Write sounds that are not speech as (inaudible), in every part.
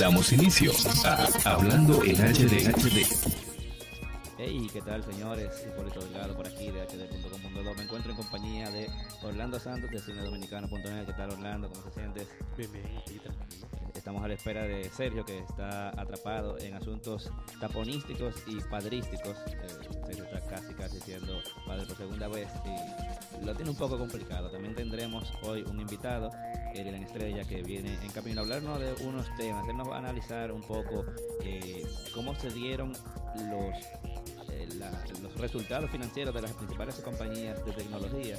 Damos inicio a Hablando en HD. Hey, ¿qué tal señores? Hipólito Delgado por aquí de hd.com.do. Me encuentro en compañía de Orlando Santos de cinedominicano.net. ¿Qué tal Orlando? ¿Cómo te sientes? Bien, bien. Estamos a la espera de Sergio que está atrapado en asuntos taponísticos y padrísticos. Eh, Sergio está casi, casi siendo padre por segunda vez y lo tiene un poco complicado. También tendremos hoy un invitado, Elian Estrella, que viene en camino a hablarnos de unos temas. Él nos va a analizar un poco eh, cómo se dieron los eh, la- los resultados financieros de las principales compañías de tecnología,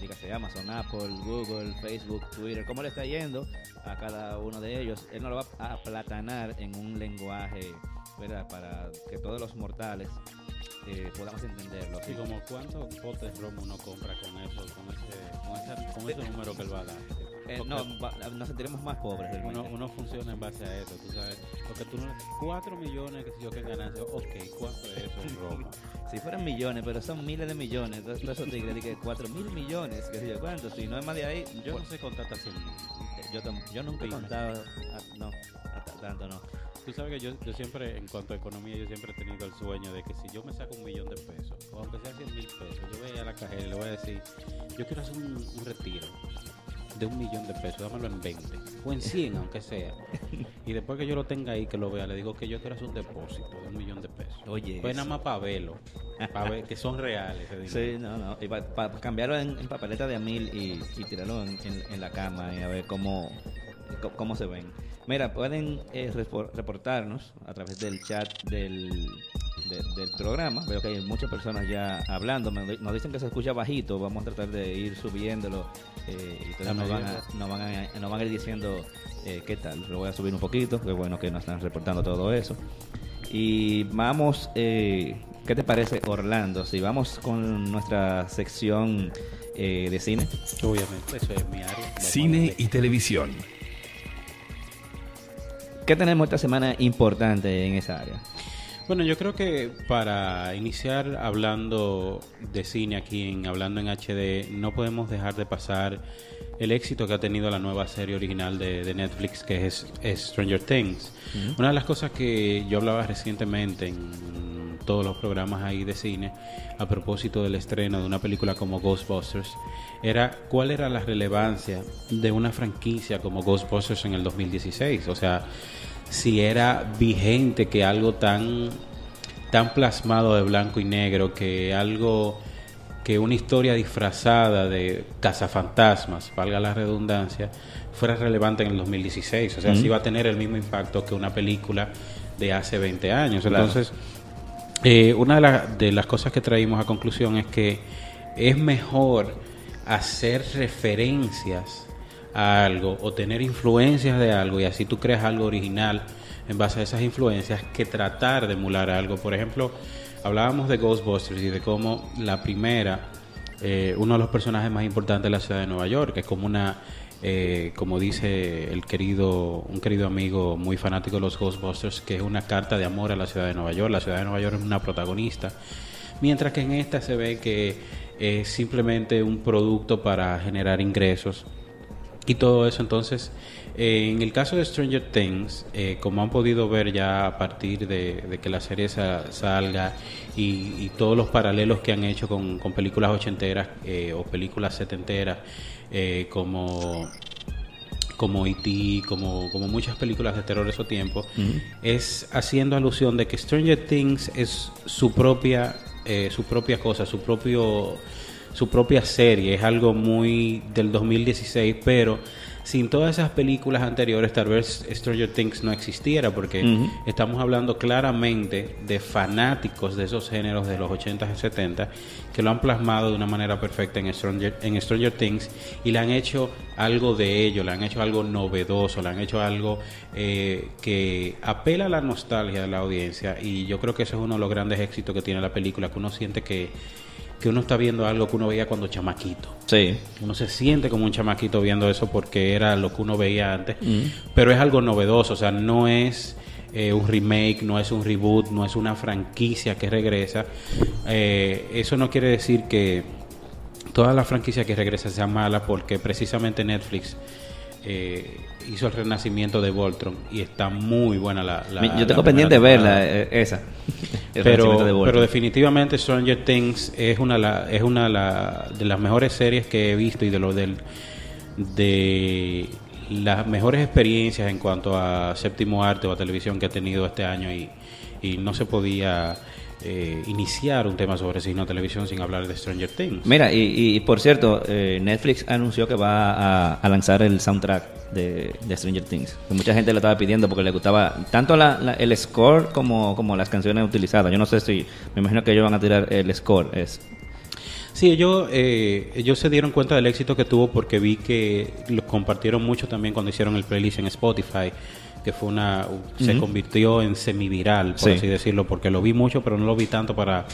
dígase Amazon, Apple, Google, Facebook, Twitter, cómo le está yendo a cada uno de ellos. Él nos lo va a aplatanar en un lenguaje, ¿verdad? Para que todos los mortales eh, podamos entenderlo. Así como cuántos potes romo uno compra con eso, con ese, con ese, con ese número que él va a dar. Eh, no, va- nos sentiremos más pobres uno, uno funciona en base a eso, tú sabes. Porque tú no, 4 millones, que si yo que ganancia, ok, ¿cuánto es eso en romo? Si fueran millones, pero son miles de millones, entonces todos esos tigres, dije, cuatro mil millones, que sé yo cuánto, si no es más de ahí, Yo pues, no sé contar hasta 100 mil. yo, yo nunca he contado, a- no, a ta- tanto no. Tú sabes que yo, yo siempre, en cuanto a economía, yo siempre he tenido el sueño de que si yo me saco un millón de pesos, o aunque sea 100 mil pesos, yo voy a ir a la cajera y le voy a decir, yo quiero hacer un, un retiro de un millón de pesos, dámelo en 20, o en 100, aunque sea. Y después que yo lo tenga ahí, que lo vea, le digo que yo quiero hacer un depósito de un millón de pesos. Oye, Pues nada más para verlo, para ver que son reales. Sí, no, no. Y para cambiarlo en, en papeleta de a mil y, y tirarlo en, en- en la cama y a ver cómo, cómo, se ven. Mira, pueden eh, repor- reportarnos a través del chat del, de- del programa. Veo que hay muchas personas ya hablando. Me- nos dicen que se escucha bajito. Vamos a tratar de ir subiéndolo. eh, y ustedes La nos van, a, nos, van a, nos van a ir diciendo eh, qué tal. Lo voy a subir un poquito. Qué bueno que nos están reportando todo eso. Y vamos, eh, ¿qué te parece Orlando? Si vamos con nuestra sección eh, de cine. Obviamente, eso es mi área. Cine y televisión. ¿Qué tenemos esta semana importante en esa área? Bueno, yo creo que para iniciar hablando de cine aquí en Hablando en HD, no podemos dejar de pasar el éxito que ha tenido la nueva serie original de, de Netflix, que es, es Stranger Things. Una de las cosas que yo hablaba recientemente en todos los programas ahí de cine, a propósito del estreno de una película como Ghostbusters, era cuál era la relevancia de una franquicia como Ghostbusters en el 2016. O sea, si era vigente que algo tan tan plasmado de blanco y negro que algo que una historia disfrazada de cazafantasmas, valga la redundancia, fuera relevante en el 2016. O sea, si va a tener el mismo impacto que una película de hace 20 años. Claro. Entonces, eh, una de, la- de las cosas que traímos a conclusión es que es mejor hacer referencias a algo o tener influencias de algo y así tú creas algo original en base a esas influencias que tratar de emular algo. Por ejemplo, hablábamos de Ghostbusters y de cómo la primera, eh, uno de los personajes más importantes de la ciudad de Nueva York, que es como una, eh, como dice el querido, un querido amigo muy fanático de los Ghostbusters, que es una carta de amor a la ciudad de Nueva York. La ciudad de Nueva York es una protagonista. Mientras que en esta se ve que es simplemente un producto para generar ingresos y todo eso. Entonces, eh, en el caso de Stranger Things, eh, como han podido ver ya a partir de, de que la serie sa- salga y, y todos los paralelos que han hecho con, con películas ochenteras eh, o películas setenteras, eh, como como E.T., como, como muchas películas de terror de esos tiempos, es haciendo alusión de que Stranger Things es su propia, eh, su propia cosa, su propio su propia serie, es algo muy del 2016, pero sin todas esas películas anteriores, tal vez Stranger Things no existiera, porque estamos hablando claramente de fanáticos de esos géneros de los 80 y 70 que lo han plasmado de una manera perfecta en Stranger, en Stranger Things y le han hecho algo de ello, le han hecho algo novedoso, le han hecho algo eh, que apela a la nostalgia de la audiencia y yo creo que ese es uno de los grandes éxitos que tiene la película, que uno siente que, que uno está viendo algo que uno veía cuando chamaquito. Sí. Uno se siente como un chamaquito viendo eso porque era lo que uno veía antes, pero es algo novedoso, o sea, no es eh, un remake, no es un reboot, no es una franquicia que regresa. Eh, eso no quiere decir que todas las franquicias que regresan sean malas porque precisamente Netflix eh, hizo el renacimiento de Voltron y está muy buena la... la Yo tengo la pendiente de primera verla, eh, esa. (laughs) Pero, de definitivamente Stranger Things es una, la- es una la- de las mejores series que he visto y de lo del de las mejores experiencias en cuanto a séptimo arte o a televisión que ha tenido este año y, y no se podía eh, iniciar un tema sobre cine o televisión sin hablar de Stranger Things. Mira, y, y por cierto, eh, Netflix anunció que va a, a lanzar el soundtrack de, de Stranger Things. Que mucha gente lo estaba pidiendo porque le gustaba tanto la- la- el score como, como las canciones utilizadas. Yo no sé si, me imagino que ellos van a tirar el score. Es, Sí, ellos, eh, ellos se dieron cuenta del éxito que tuvo porque vi que lo compartieron mucho también cuando hicieron el playlist en Spotify, que fue una se Ujú. convirtió en semiviral, por Sí. así decirlo, porque lo vi mucho, pero no lo vi tanto para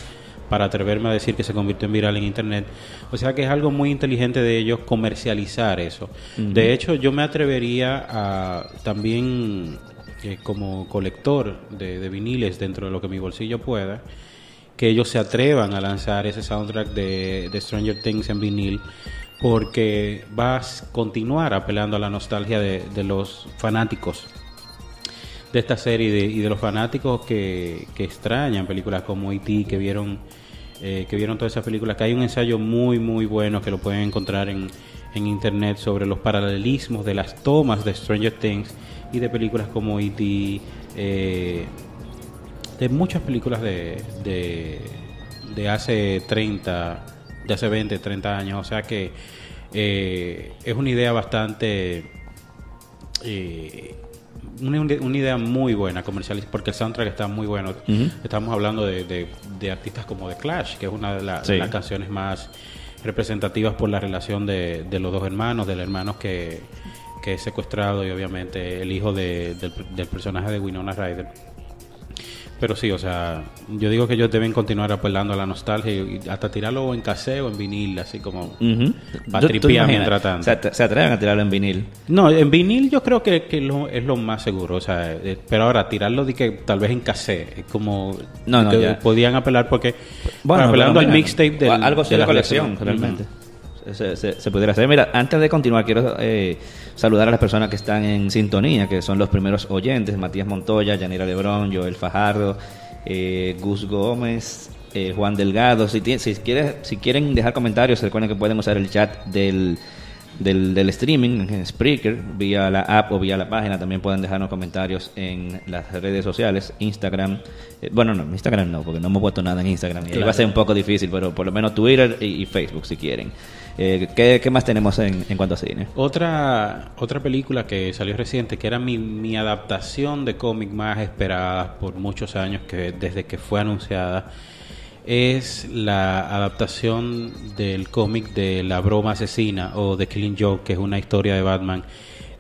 para atreverme a decir que se convirtió en viral en internet. O sea que es algo muy inteligente de ellos comercializar eso. De hecho, yo me atrevería a también eh, como colector de, de viniles dentro de lo que mi bolsillo pueda, que ellos se atrevan a lanzar ese soundtrack de, de Stranger Things en vinil porque va a continuar apelando a la nostalgia de, de los fanáticos de esta serie y de, los fanáticos que, que extrañan películas como E.T., que vieron eh, que vieron todas esas películas, que hay un ensayo muy muy bueno que lo pueden encontrar en, en internet sobre los paralelismos de las tomas de Stranger Things y de películas como E.T., eh, de muchas películas de, de, de hace 30, de hace 20, 30 años. O sea que eh, es una idea bastante... una, una idea muy buena comercial porque el soundtrack está muy bueno. Estamos hablando de, de- de artistas como The Clash, que es una de, la- de Sí. las canciones más representativas por la relación de, de los dos hermanos, del hermano que, que es secuestrado y obviamente el hijo de- del, del personaje de Winona Ryder. Pero sí, o sea, yo digo que ellos deben continuar apelando a la nostalgia y hasta tirarlo en caseo o en vinil, así como... Tripear imaginas, mientras tanto. Se, at- se atreven a tirarlo en vinil. No, en vinil yo creo que, que lo- es lo más seguro, o sea, eh, pero ahora tirarlo de que tal vez en cassette, es como No, no, que podían apelar porque Bueno, apelando al mixtape del, algo de las colección, letras. realmente. Se, se- se pudiera hacer. Mira, antes de continuar, quiero eh, saludar a las personas que están en sintonía, que son los primeros oyentes: Matías Montoya, Yanira Lebrón, Joel Fajardo, eh, Gus Gómez, eh, Juan Delgado. Si, si, quieres, si quieren dejar comentarios, recuerden que pueden usar el chat del, del, del streaming en Spreaker, vía la app o vía la página. También pueden dejarnos comentarios en las redes sociales, Instagram. Eh, bueno, no, Instagram no, porque no hemos puesto nada en Instagram. Y ahí Claro. va a ser un poco difícil, pero por lo menos Twitter y, y Facebook si quieren. Eh, ¿qué, más tenemos en, en cuanto a cine? Otra, otra película que salió reciente, que era mi, mi adaptación de cómic más esperada por muchos años, que desde que fue anunciada, es la adaptación del cómic de La Broma Asesina o The Killing Joke, que es una historia de Batman.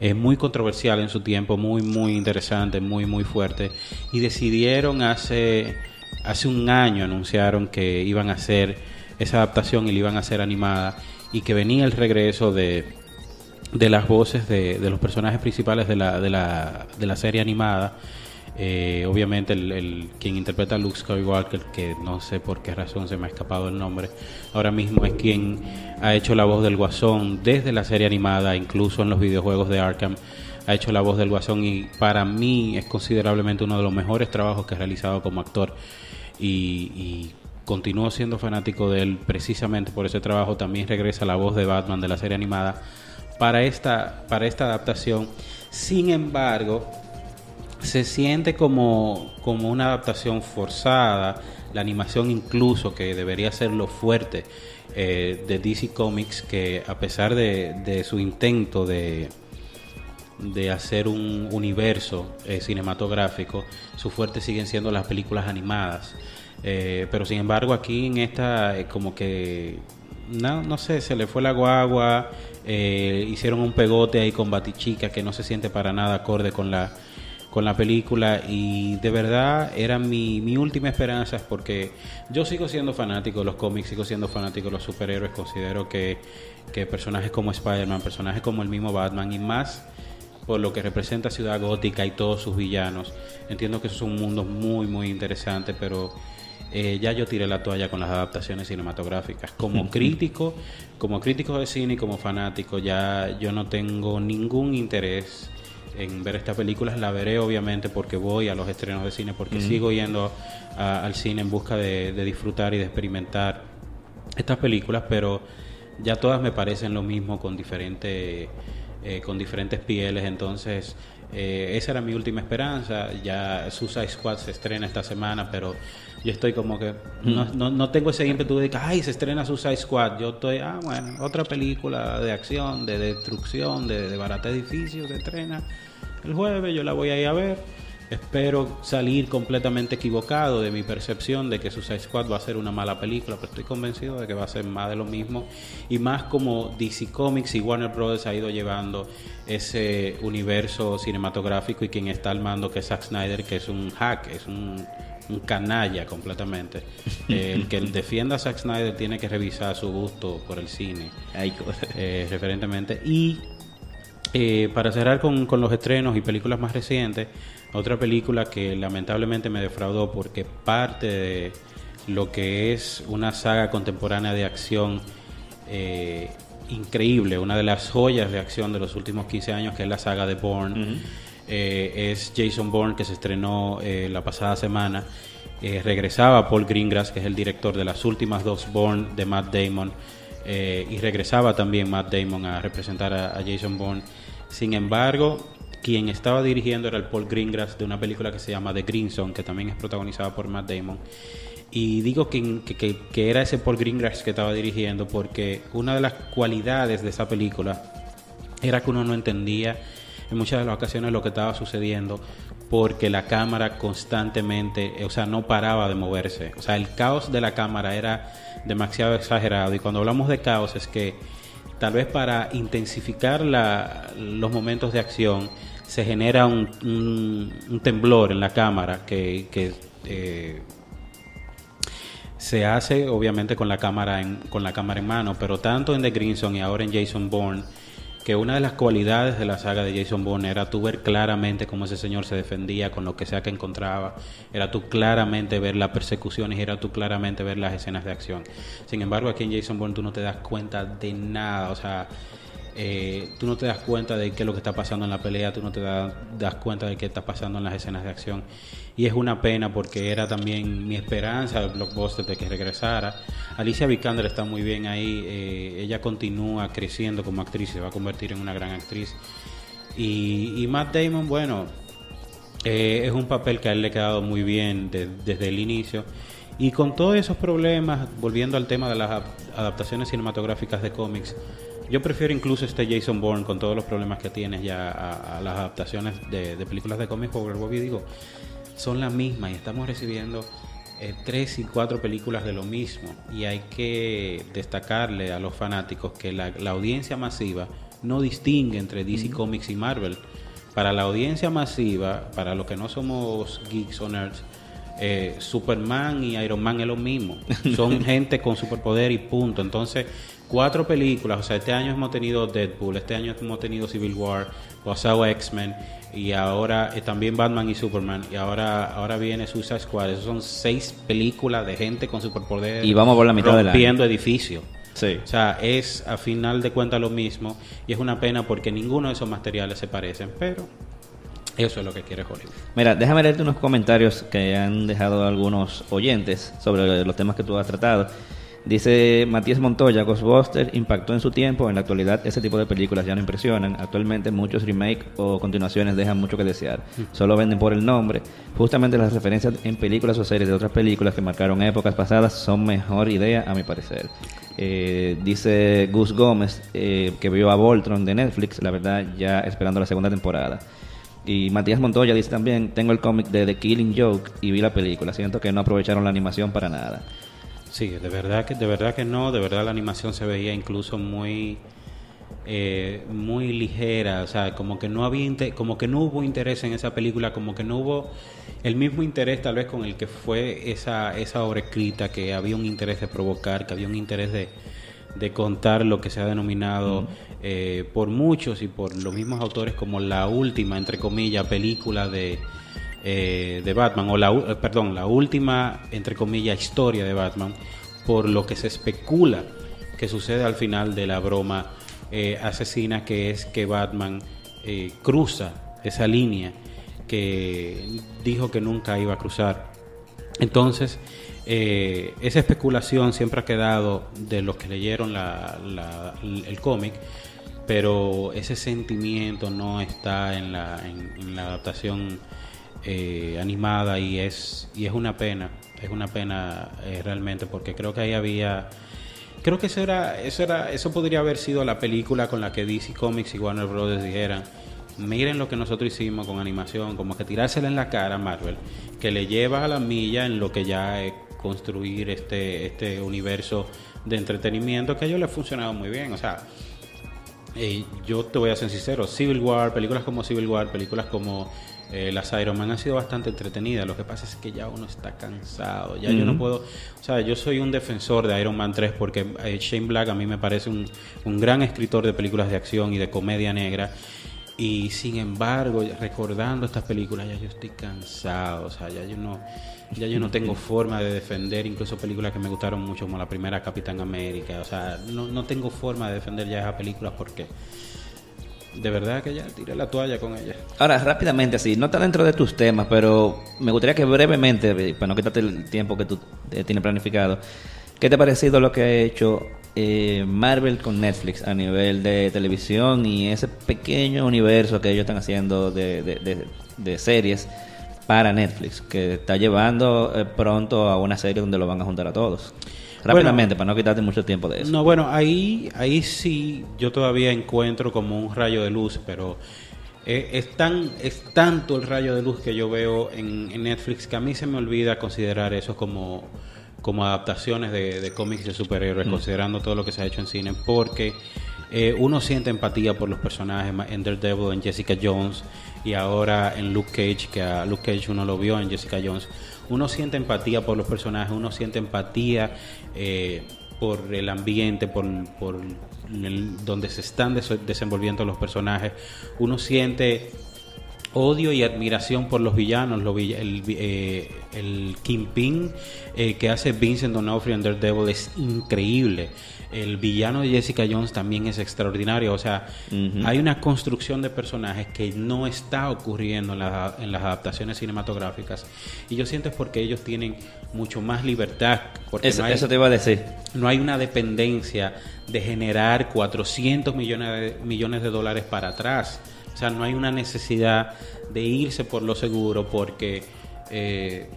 Es muy controversial en su tiempo, muy, muy interesante, muy, muy fuerte. Y decidieron hace, hace un año, anunciaron que iban a hacer esa adaptación y la iban a hacer animada y que venía el regreso de, de las voces de, de los personajes principales de la, de la, de la serie animada. Eh, obviamente el, el- quien interpreta a Luke Skywalker, que no sé por qué razón se me ha escapado el nombre, ahora mismo es quien ha hecho la voz del Guasón desde la serie animada, incluso en los videojuegos de Arkham, ha hecho la voz del Guasón y para mí es considerablemente uno de los mejores trabajos que ha realizado como actor y, y continúo siendo fanático de él precisamente por ese trabajo. También regresa la voz de Batman de la serie animada para esta, para esta adaptación. Sin embargo, se siente como, como una adaptación forzada, la animación incluso, que debería ser lo fuerte eh, de DC Comics, que a pesar de, de su intento de, de hacer un universo eh, cinematográfico, su fuerte siguen siendo las películas animadas. Eh, pero sin embargo aquí en esta eh, como que no, no sé, se le fue la guagua, eh, hicieron un pegote ahí con Batichica que no se siente para nada acorde con la con la película y de verdad era mi, mi última esperanza porque yo sigo siendo fanático de los cómics, sigo siendo fanático de los superhéroes, considero que, que personajes como Spider-Man, personajes como el mismo Batman y más por lo que representa Ciudad Gótica y todos sus villanos. Entiendo que es un mundo muy, muy interesante, pero eh, ya yo tiré la toalla con las adaptaciones cinematográficas. Como crítico, como crítico de cine y como fanático, ya yo no tengo ningún interés en ver estas películas. La veré obviamente porque voy a los estrenos de cine, porque sigo yendo al cine en busca de, disfrutar y de experimentar estas películas, pero ya todas me parecen lo mismo con diferentes, eh, con diferentes pieles. Entonces, eh, esa era mi última esperanza. Ya Suicide Squad se estrena esta semana, pero yo estoy como que no, no, no tengo ese ímpetu de que, ay, se estrena Suicide Squad. Yo estoy, ah, bueno, otra película de acción, de destrucción, de, de barata edificios se estrena el jueves, yo la voy a ir a ver. Espero salir completamente equivocado de mi percepción de que Suicide Squad va a ser una mala película, pero estoy convencido de que va a ser más de lo mismo y más como DC Comics y Warner Bros. ha ido llevando ese universo cinematográfico y quien está al mando que es Zack Snyder, que es un hack, es un, canalla completamente. el que defienda a Zack Snyder tiene que revisar su gusto por el cine, eh, referentemente. Y eh, para cerrar con, con los estrenos y películas más recientes, otra película que lamentablemente me defraudó porque parte de lo que es una saga contemporánea de acción eh, increíble, una de las joyas de acción de los últimos 15 años, que es la saga de Bourne. Eh, es Jason Bourne, que se estrenó eh, la pasada semana. regresaba Paul Greengrass, que es el director de las últimas dos Bourne de Matt Damon. y regresaba también Matt Damon a representar a Jason Bourne. Sin embargo, quien estaba dirigiendo era el Paul Greengrass de una película que se llama The Green Zone, que también es protagonizada por Matt Damon. Y digo que, que, era ese Paul Greengrass que estaba dirigiendo porque una de las cualidades de esa película era que uno no entendía en muchas de las ocasiones lo que estaba sucediendo porque la cámara constantemente, o sea, no paraba de moverse. O sea, el caos de la cámara era demasiado exagerado. Y cuando hablamos de caos es que tal vez para intensificar los momentos de acción se genera un, temblor en la cámara que, eh, se hace obviamente con la cámara en, con la cámara en mano, pero tanto en The Greenson y ahora en Jason Bourne que una de las cualidades de la saga de Jason Bourne era tú ver claramente cómo ese señor se defendía con lo que sea que encontraba, era tú claramente ver las persecuciones, era tú claramente ver las escenas de acción. Sin embargo, aquí en Jason Bourne tú no te das cuenta de nada, o sea, eh, tú no te das cuenta de qué es lo que está pasando en la pelea, tú no te das, cuenta de qué está pasando en las escenas de acción. Y es una pena porque era también mi esperanza del blockbuster de que regresara. Alicia Vikander está muy bien ahí, eh, ella continúa creciendo como actriz, se va a convertir en una gran actriz. Y, Matt Damon, bueno, eh, es un papel que a él le ha quedado muy bien desde el inicio. Y con todos esos problemas, volviendo al tema de las adaptaciones cinematográficas de cómics, yo prefiero incluso este Jason Bourne con todos los problemas que tienes ya a, las adaptaciones de, películas de cómics, porque Bobby digo, son las mismas y estamos recibiendo eh, tres y cuatro películas de lo mismo. Y hay que destacarle a los fanáticos que la, audiencia masiva no distingue entre DC Comics y Marvel. Para la audiencia masiva, para los que no somos geeks o nerds, eh, Superman y Iron Man es lo mismo. (laughs) Son gente con superpoder y punto. Entonces, cuatro películas, o sea, este año hemos tenido Deadpool, este año hemos tenido Civil War, pasado X-Men y ahora eh, también Batman y Superman y ahora ahora viene Suicide Squad. Esos son seis películas de gente con superpoder y vamos por la mitad rompiendo edificios. Sí. O sea, es a final de cuentas lo mismo y es una pena porque ninguno de esos materiales se parecen, pero eso es lo que quiere Hollywood. Mira, déjame leerte unos comentarios que han dejado algunos oyentes sobre los temas que tú has tratado. Dice Matías Montoya, Ghostbusters impactó en su tiempo, en la actualidad ese tipo de películas ya no impresionan, actualmente muchos remakes o continuaciones dejan mucho que desear, solo venden por el nombre, justamente las referencias en películas o series de otras películas que marcaron épocas pasadas son mejor idea a mi parecer. Eh, dice Gus Gómez eh, que vio a Voltron de Netflix, la verdad ya esperando la segunda temporada. Y Matías Montoya dice también, tengo el cómic de The Killing Joke y vi la película, siento que no aprovecharon la animación para nada. Sí, de verdad que de verdad que no, de verdad la animación se veía incluso muy eh, muy ligera, o sea, como que no había como que no hubo interés en esa película, como que no hubo el mismo interés tal vez con el que fue esa esa obra escrita, que había un interés de provocar, que había un interés de, de contar lo que se ha denominado eh, por muchos y por los mismos autores como la última, entre comillas, película de eh, de Batman, o la, eh, perdón, la última, entre comillas, historia de Batman, por lo que se especula que sucede al final de la broma eh, asesina, que es que Batman eh, cruza esa línea que dijo que nunca iba a cruzar. Entonces, esa especulación siempre ha quedado de los que leyeron la- la- el cómic, pero ese sentimiento no está en la, en la adaptación eh, animada y es, y es una pena, es una pena eh, realmente, porque creo que ahí había... Creo que eso era, eso era, eso podría haber sido la película con la que DC Comics y Warner Brothers dijeran, miren lo que nosotros hicimos con animación, como que tirársela en la cara a Marvel, que le lleva a la milla en lo que ya es construir este, este universo de entretenimiento que a ellos les ha funcionado muy bien. O sea, eh, yo te voy a ser sincero, Civil War, películas como Civil War, películas como eh, las Iron Man han sido bastante entretenidas. Lo que pasa es que ya uno está cansado. Ya yo no puedo. O sea, yo soy un defensor de Iron Man 3 porque eh, Shane Black a mí me parece un, un gran escritor de películas de acción y de comedia negra. Y sin embargo, recordando estas películas, ya yo estoy cansado. O sea, ya yo no, ya yo no tengo (laughs) forma de defender incluso películas que me gustaron mucho, como la primera Capitán América. O sea, no, no tengo forma de defender ya esas películas porque de verdad que ya tiré la toalla con ellas. Ahora, rápidamente, así, no está dentro de tus temas, pero me gustaría que brevemente, eh, para no quitarte el tiempo que tú eh, tienes planificado, ¿qué te ha parecido lo que ha hecho eh, Marvel con Netflix a nivel de televisión y ese pequeño universo que ellos están haciendo de, de- de- de series para Netflix, que está llevando eh, pronto a una serie donde lo van a juntar a todos? Rápidamente, para no quitarte mucho tiempo de eso. No, bueno, ahí, ahí sí yo todavía encuentro como un rayo de luz, pero eh, es, tan, es tanto el rayo de luz que yo veo en, en Netflix que a mí se me olvida considerar eso como, como adaptaciones de, de cómics de superhéroes, considerando todo lo que se ha hecho en cine, porque eh, uno siente empatía por los personajes en Daredevil, en Jessica Jones y ahora en Luke Cage, que a Luke Cage uno lo vio en Jessica Jones. Uno siente empatía por los personajes, uno siente empatía eh, por el ambiente, por, por donde se están des- desenvolviendo los personajes. Uno siente odio y admiración por los villanos, el, eh, el Kingpin eh, que hace Vincent D'Onofrio en Daredevil es increíble. El villano de Jessica Jones también es extraordinario. O sea, hay una construcción de personajes que no está ocurriendo en, la- en las adaptaciones cinematográficas. Y yo siento es porque ellos tienen mucho más libertad. Porque Eso, no hay, eso te iba a decir. no hay una dependencia de generar 400 millones de, millones de dólares para atrás. O sea, no hay una necesidad de irse por lo seguro porque eh,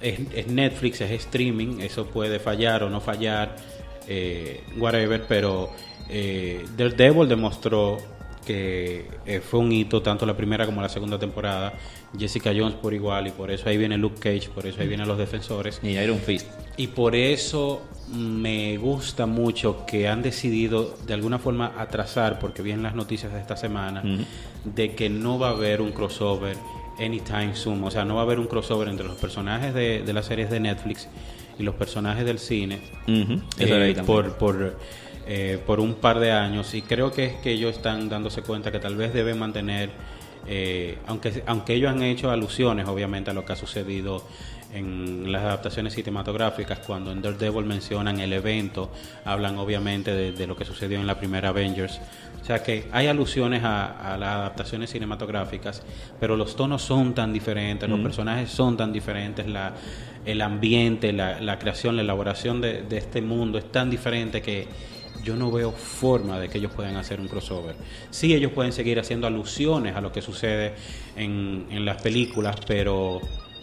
es, Netflix, es streaming, eso puede fallar o no fallar, eh, whatever, pero eh, Daredevil demostró que eh, fue un hito tanto la primera como la segunda temporada. Jessica Jones por igual y por eso ahí viene Luke Cage, por eso ahí vienen los defensores. Y Iron Fist. Y por eso me gusta mucho que han decidido de alguna forma atrasar, porque vienen las noticias de esta semana, de que no va a haber un crossover anytime soon. O sea, no va a haber un crossover entre los personajes de, de las series de Netflix y los personajes del cine eh, por, por, eh, por un par de años. Y creo que es que ellos están dándose cuenta que tal vez deben mantener, eh, aunque, aunque ellos han hecho alusiones obviamente a lo que ha sucedido en las adaptaciones cinematográficas, cuando en Daredevil mencionan el evento, hablan obviamente de, de lo que sucedió en la primera Avengers. O sea que hay alusiones a, a las adaptaciones cinematográficas, pero los tonos son tan diferentes, los personajes son tan diferentes, la, el ambiente, la, la creación, la elaboración de, de este mundo es tan diferente que yo no veo forma de que ellos puedan hacer un crossover. Sí, ellos pueden seguir haciendo alusiones a lo que sucede en, en las películas, pero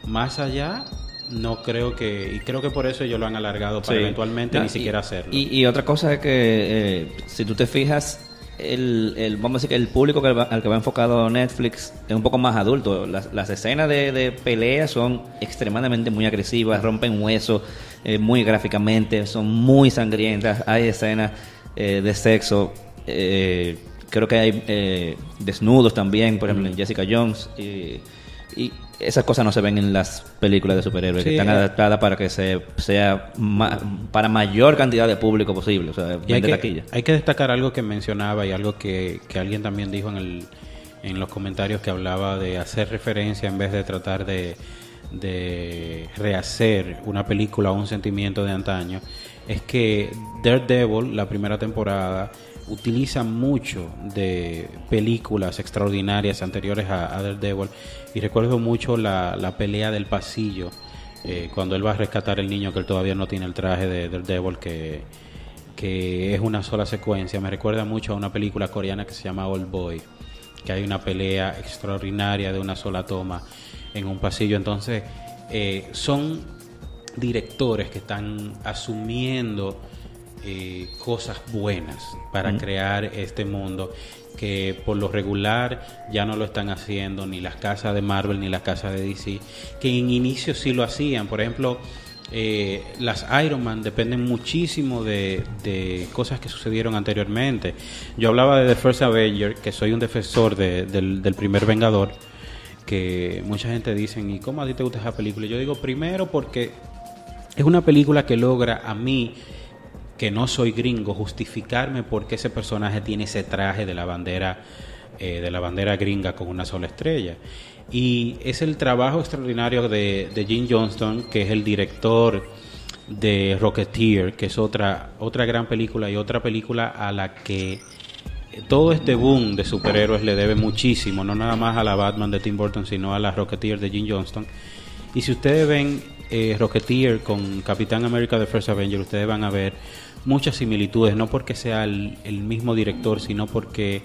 más allá no creo que, y creo que por eso ellos lo han alargado para Sí. eventualmente No, ni y- siquiera hacerlo. Y, y otra cosa es que, eh, si tú te fijas, el, el- vamos a decir que el público que va- al que va enfocado Netflix es un poco más adulto. Las, las escenas de, de pelea son extremadamente muy agresivas, rompen huesos eh, muy gráficamente, son muy sangrientas. Hay escenas eh, de sexo. eh, creo que hay eh, desnudos también, por ejemplo, en Jessica Jones. Y, y esas cosas no se ven en las películas de superhéroes Sí, que están eh. adaptadas para que se sea ma- para mayor cantidad de público posible, o sea, Y hay que, taquilla. hay que destacar algo que mencionaba y algo que, que alguien también dijo en el, en los comentarios que hablaba de hacer referencia en vez de tratar de, de rehacer una película o un sentimiento de antaño, es que Daredevil, la primera temporada, utiliza mucho de películas extraordinarias anteriores a, a Daredevil y recuerdo mucho la, la pelea del pasillo eh, cuando él va a rescatar el niño que él todavía no tiene el traje de Daredevil que, que es una sola secuencia. Me recuerda mucho a una película coreana que se llama Old Boy que hay una pelea extraordinaria de una sola toma en un pasillo. Entonces eh, son directores que están asumiendo eh, cosas buenas para crear este mundo que por lo regular ya no lo están haciendo ni las casas de Marvel ni las casas de DC, que en inicio sí lo hacían. Por ejemplo, eh, las Iron Man dependen muchísimo de, de, cosas que sucedieron anteriormente. Yo hablaba de The First Avenger, que soy un defensor de, del, del primer Vengador, que mucha gente dice, ¿y cómo a ti te gusta esa película? Yo digo, primero porque es una película que logra a mí que no soy gringo, justificarme por qué ese personaje tiene ese traje de la bandera eh, de la bandera gringa con una sola estrella. Y es el trabajo extraordinario de, de Jim Johnston, que es el director de Rocketeer, que es otra, otra gran película y otra película a la que todo este boom de superhéroes le debe muchísimo, no nada más a la Batman de Tim Burton, sino a la Rocketeer de Jim Johnston. Y si ustedes ven eh, Rocketeer con Capitán América de First Avenger, ustedes van a ver muchas similitudes, no porque sea el, mismo director, sino porque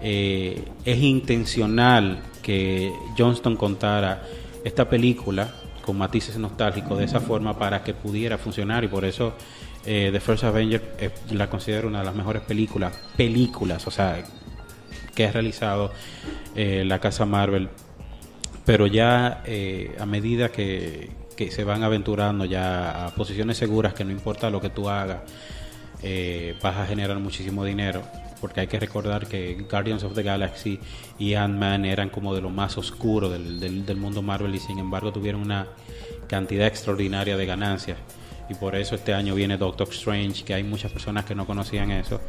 eh, es intencional que Johnston contara esta película con matices nostálgicos de esa forma para que pudiera funcionar y por eso eh, The First Avenger eh, la considero una de las mejores películas, películas, o sea, que ha realizado la casa Marvel. Pero ya a medida que, que se van aventurando ya a posiciones seguras, que no importa lo que tú hagas, eh, vas a generar muchísimo dinero. Porque hay que recordar que Guardians of the Galaxy y Ant-Man eran como de lo más oscuro del, del, mundo Marvel y sin embargo tuvieron una cantidad extraordinaria de ganancias. Y por eso este año viene Doctor Strange, que hay muchas personas que no conocían eso.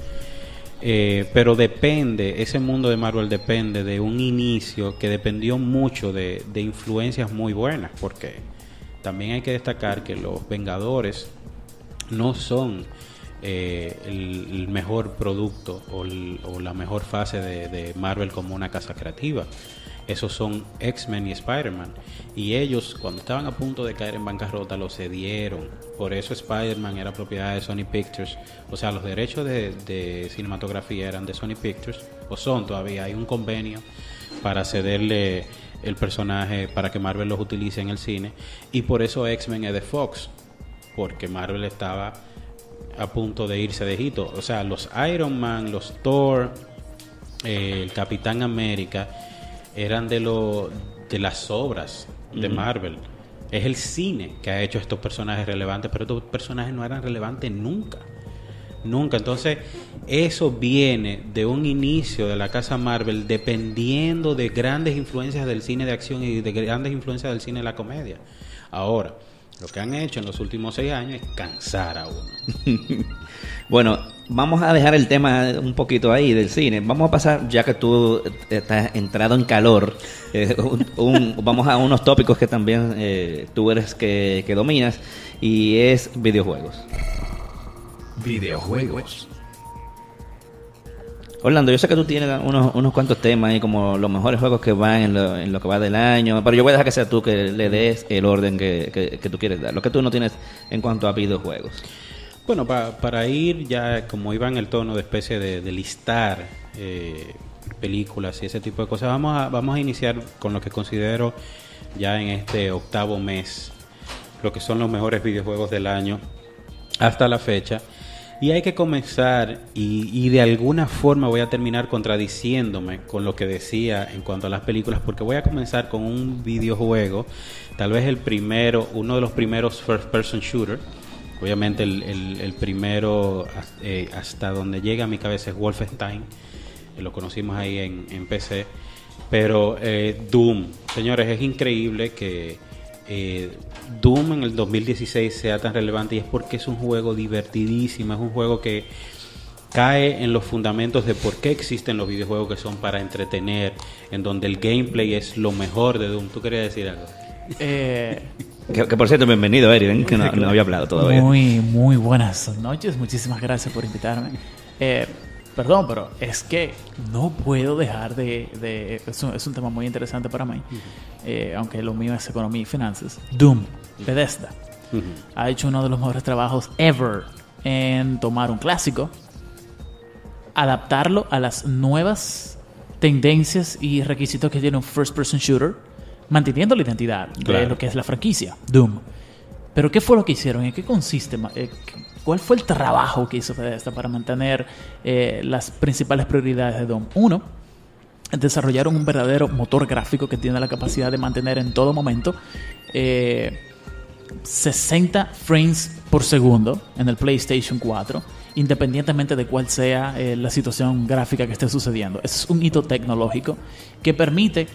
Eh, pero depende, ese mundo de Marvel depende de un inicio que dependió mucho de, de, influencias muy buenas, porque también hay que destacar que los Vengadores no son eh, el, mejor producto o, la mejor fase de, de Marvel como una casa creativa. Esos son X-Men y Spider-Man. Y ellos, cuando estaban a punto de caer en bancarrota, lo cedieron. Por eso Spider-Man era propiedad de Sony Pictures. O sea, los derechos de, de, cinematografía eran de Sony Pictures. O son todavía. Hay un convenio para cederle el personaje para que Marvel los utilice en el cine. Y por eso X-Men es de Fox. Porque Marvel estaba a punto de irse de hito. O sea, los Iron Man, los Thor, eh, el Capitán América eran de lo de las obras de. Marvel. Es el cine que ha hecho estos personajes relevantes, pero estos personajes no eran relevantes nunca. Nunca. Entonces, eso viene de un inicio de la casa Marvel dependiendo de grandes influencias del cine de acción y de grandes influencias del cine de la comedia. Ahora, lo que han hecho en los últimos seis años es cansar a uno. (laughs) bueno, vamos a dejar el tema un poquito ahí del cine. Vamos a pasar, ya que tú estás entrado en calor, (laughs) eh, un, vamos a unos tópicos que también eh, tú eres que, que dominas, y es videojuegos. Videojuegos. Orlando, yo sé que tú tienes unos, unos cuantos temas ahí, como los mejores juegos que van en lo, en lo, que va del año, pero yo voy a dejar que sea tú que le des el orden que, que, que tú quieres dar, lo que tú no tienes en cuanto a videojuegos. Bueno, pa, para ir ya, como iba en el tono de especie de, de listar eh, películas y ese tipo de cosas, vamos a, vamos a iniciar con lo que considero ya en este octavo mes, lo que son los mejores videojuegos del año hasta la fecha. Y hay que comenzar, y, de alguna forma voy a terminar contradiciéndome con lo que decía en cuanto a las películas, porque voy a comenzar con un videojuego, tal vez el primero, uno de los primeros first person shooter. Obviamente el primero eh, hasta donde llega a mi cabeza es Wolfenstein, lo conocimos ahí en, en PC, pero eh, Doom, señores, es increíble que eh, Doom en el 2016 sea tan relevante y es porque es un juego divertidísimo, es un juego que cae en los fundamentos de por qué existen los videojuegos que son para entretener, en donde el gameplay es lo mejor de Doom. ¿Tú querías decir algo? Eh, Que, que por cierto, bienvenido, Eri, ven, que no, (laughs) no había hablado todavía. Muy, muy buenas noches. Muchísimas gracias por invitarme. Eh, perdón, pero es que no puedo dejar de... de- es, un, es un tema muy interesante para mí, eh, aunque lo mío es economía y finanzas. Doom, Bethesda, ha hecho uno de los mejores trabajos ever en tomar un clásico, adaptarlo a las nuevas tendencias y requisitos que tiene un first-person shooter, manteniendo la identidad de lo que es la franquicia, Doom. Pero ¿qué fue lo que hicieron? ¿En qué consiste? Eh, ¿Cuál fue el trabajo que hizo Bethesda para mantener eh, las principales prioridades de Doom? Uno, desarrollaron un verdadero motor gráfico que tiene la capacidad de mantener en todo momento eh, 60 frames por segundo en el PlayStation 4, independientemente de cuál sea eh, la situación gráfica que esté sucediendo. Es un hito tecnológico que permite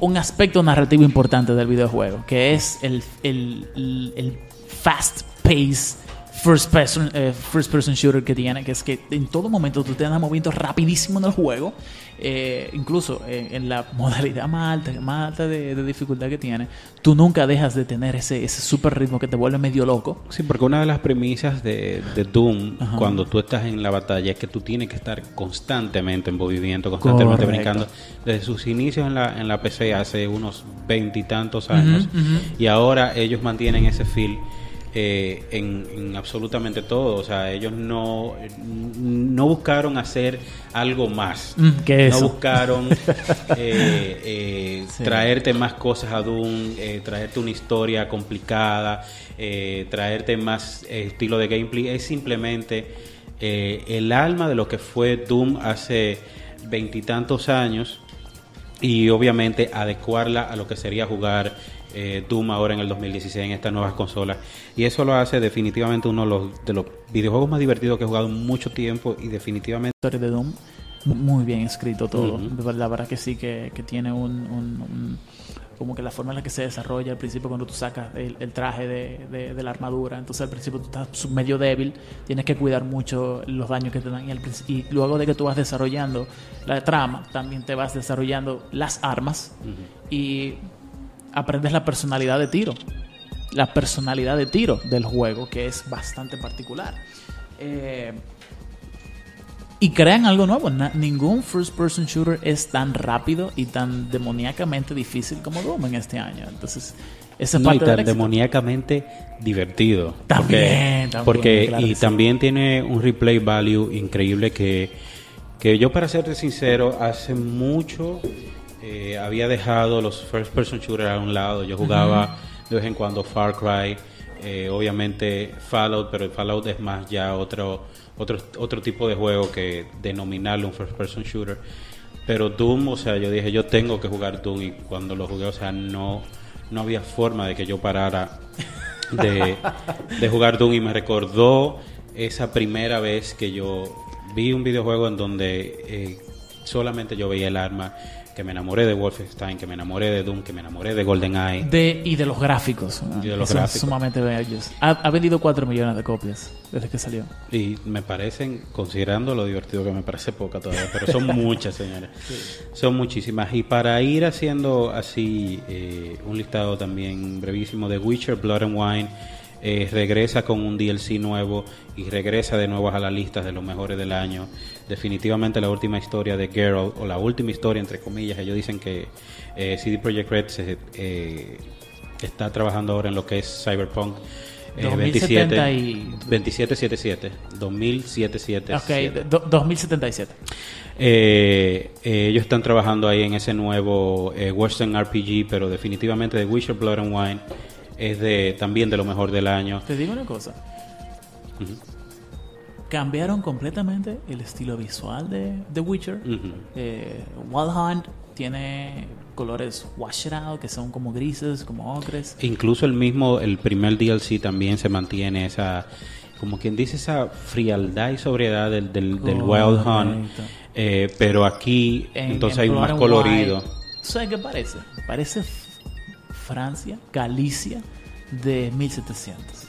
un aspecto narrativo importante del videojuego, que es el, el- el fast pace first person, eh, first person shooter que tiene, que es que en todo momento tú te andas moviendo rapidísimo en el juego, eh, incluso en la (laughs) modalidad más alta, más alta de, de dificultad que tiene, tú nunca dejas de tener ese, ese super ritmo que te vuelve medio loco. Sí, porque una de las premisas de, de Doom, Ajá. cuando tú estás en la batalla, es que tú tienes que estar constantemente en movimiento, constantemente Correcto. brincando. Desde sus inicios en la, en la PC hace unos veintitantos años, y ahora ellos mantienen ese feel eh, en, en absolutamente todo. O sea, ellos no, no buscaron hacer algo más. Mm, ¿qué no eso? buscaron (laughs) eh, eh, Sí. traerte más cosas a Doom, traerte una historia complicada, traerte más estilo de gameplay. Es simplemente el alma de lo que fue Doom hace veintitantos años y obviamente adecuarla a lo que sería jugar eh, Doom ahora en el 2016 en estas nuevas consolas. Y eso lo hace definitivamente uno de los, de los videojuegos más divertidos que he jugado mucho tiempo y definitivamente historia de Doom muy bien escrito todo Ujú. la verdad que sí que, que tiene un, un- un- como que la forma en la que se desarrolla al principio cuando tú sacas el, el traje de, de- de la armadura entonces al principio tú estás medio débil tienes que cuidar mucho los daños que te dan y, al y luego de que tú vas desarrollando la trama también te vas desarrollando las armas y aprendes la personalidad de tiro la personalidad de tiro del juego, que es bastante particular. Eh, y crean algo nuevo. Na- ningún first person shooter es tan rápido y tan demoníacamente difícil como Doom en este año. Entonces, esa es no, y parte del tan éxito. demoníacamente divertido. También, porque, también, porque- claro y sí. también tiene un replay value increíble que, que yo para serte sincero, hace mucho eh, había dejado los first person shooters a un lado. Yo jugaba de vez en cuando Far Cry, eh, obviamente Fallout, pero el Fallout es más ya otro, otro, otro tipo de juego que denominarlo un first person shooter. Pero Doom, o sea, yo dije, yo tengo que jugar Doom y cuando lo jugué, o sea, no, no había forma de que yo parara de, de jugar Doom y me recordó esa primera vez que yo vi un videojuego en donde eh, solamente yo veía el arma, que me enamoré de Wolfenstein, que me enamoré de Doom, que me enamoré de GoldenEye. De, y de los gráficos. ¿no? Y de los son gráficos. sumamente bellos. Ha, ha vendido 4 millones de copias desde que salió. Y me parecen, considerando lo divertido que me parece poca todavía, pero son (laughs) muchas, señores. Son muchísimas. Y para ir haciendo así eh, un listado también brevísimo de Witcher Blood and Wine, eh, regresa con un DLC nuevo y regresa de nuevo a la lista de los mejores del año. Definitivamente la última historia de Geralt, o la última historia, entre comillas, ellos dicen que eh, CD Projekt Red se, eh, está trabajando ahora en lo que es Cyberpunk. eh, 2070 y- 2777 2077 Ok, do- 2077. eh, eh, ellos están trabajando ahí en ese nuevo eh, Western RPG pero definitivamente The Witcher Blood and Wine es de también de lo mejor del año Te digo una cosa. Cambiaron completamente el estilo visual de The Witcher. Eh, Wild Hunt tiene colores washed out, que son como grises, como ocres. incluso el mismo el primer DLC también se mantiene esa como quien dice esa frialdad y sobriedad del, del, del Wild Hunt eh, pero aquí En- entonces en hay más colorido ¿Sabes qué parece? Parece Francia, Galicia de 1700.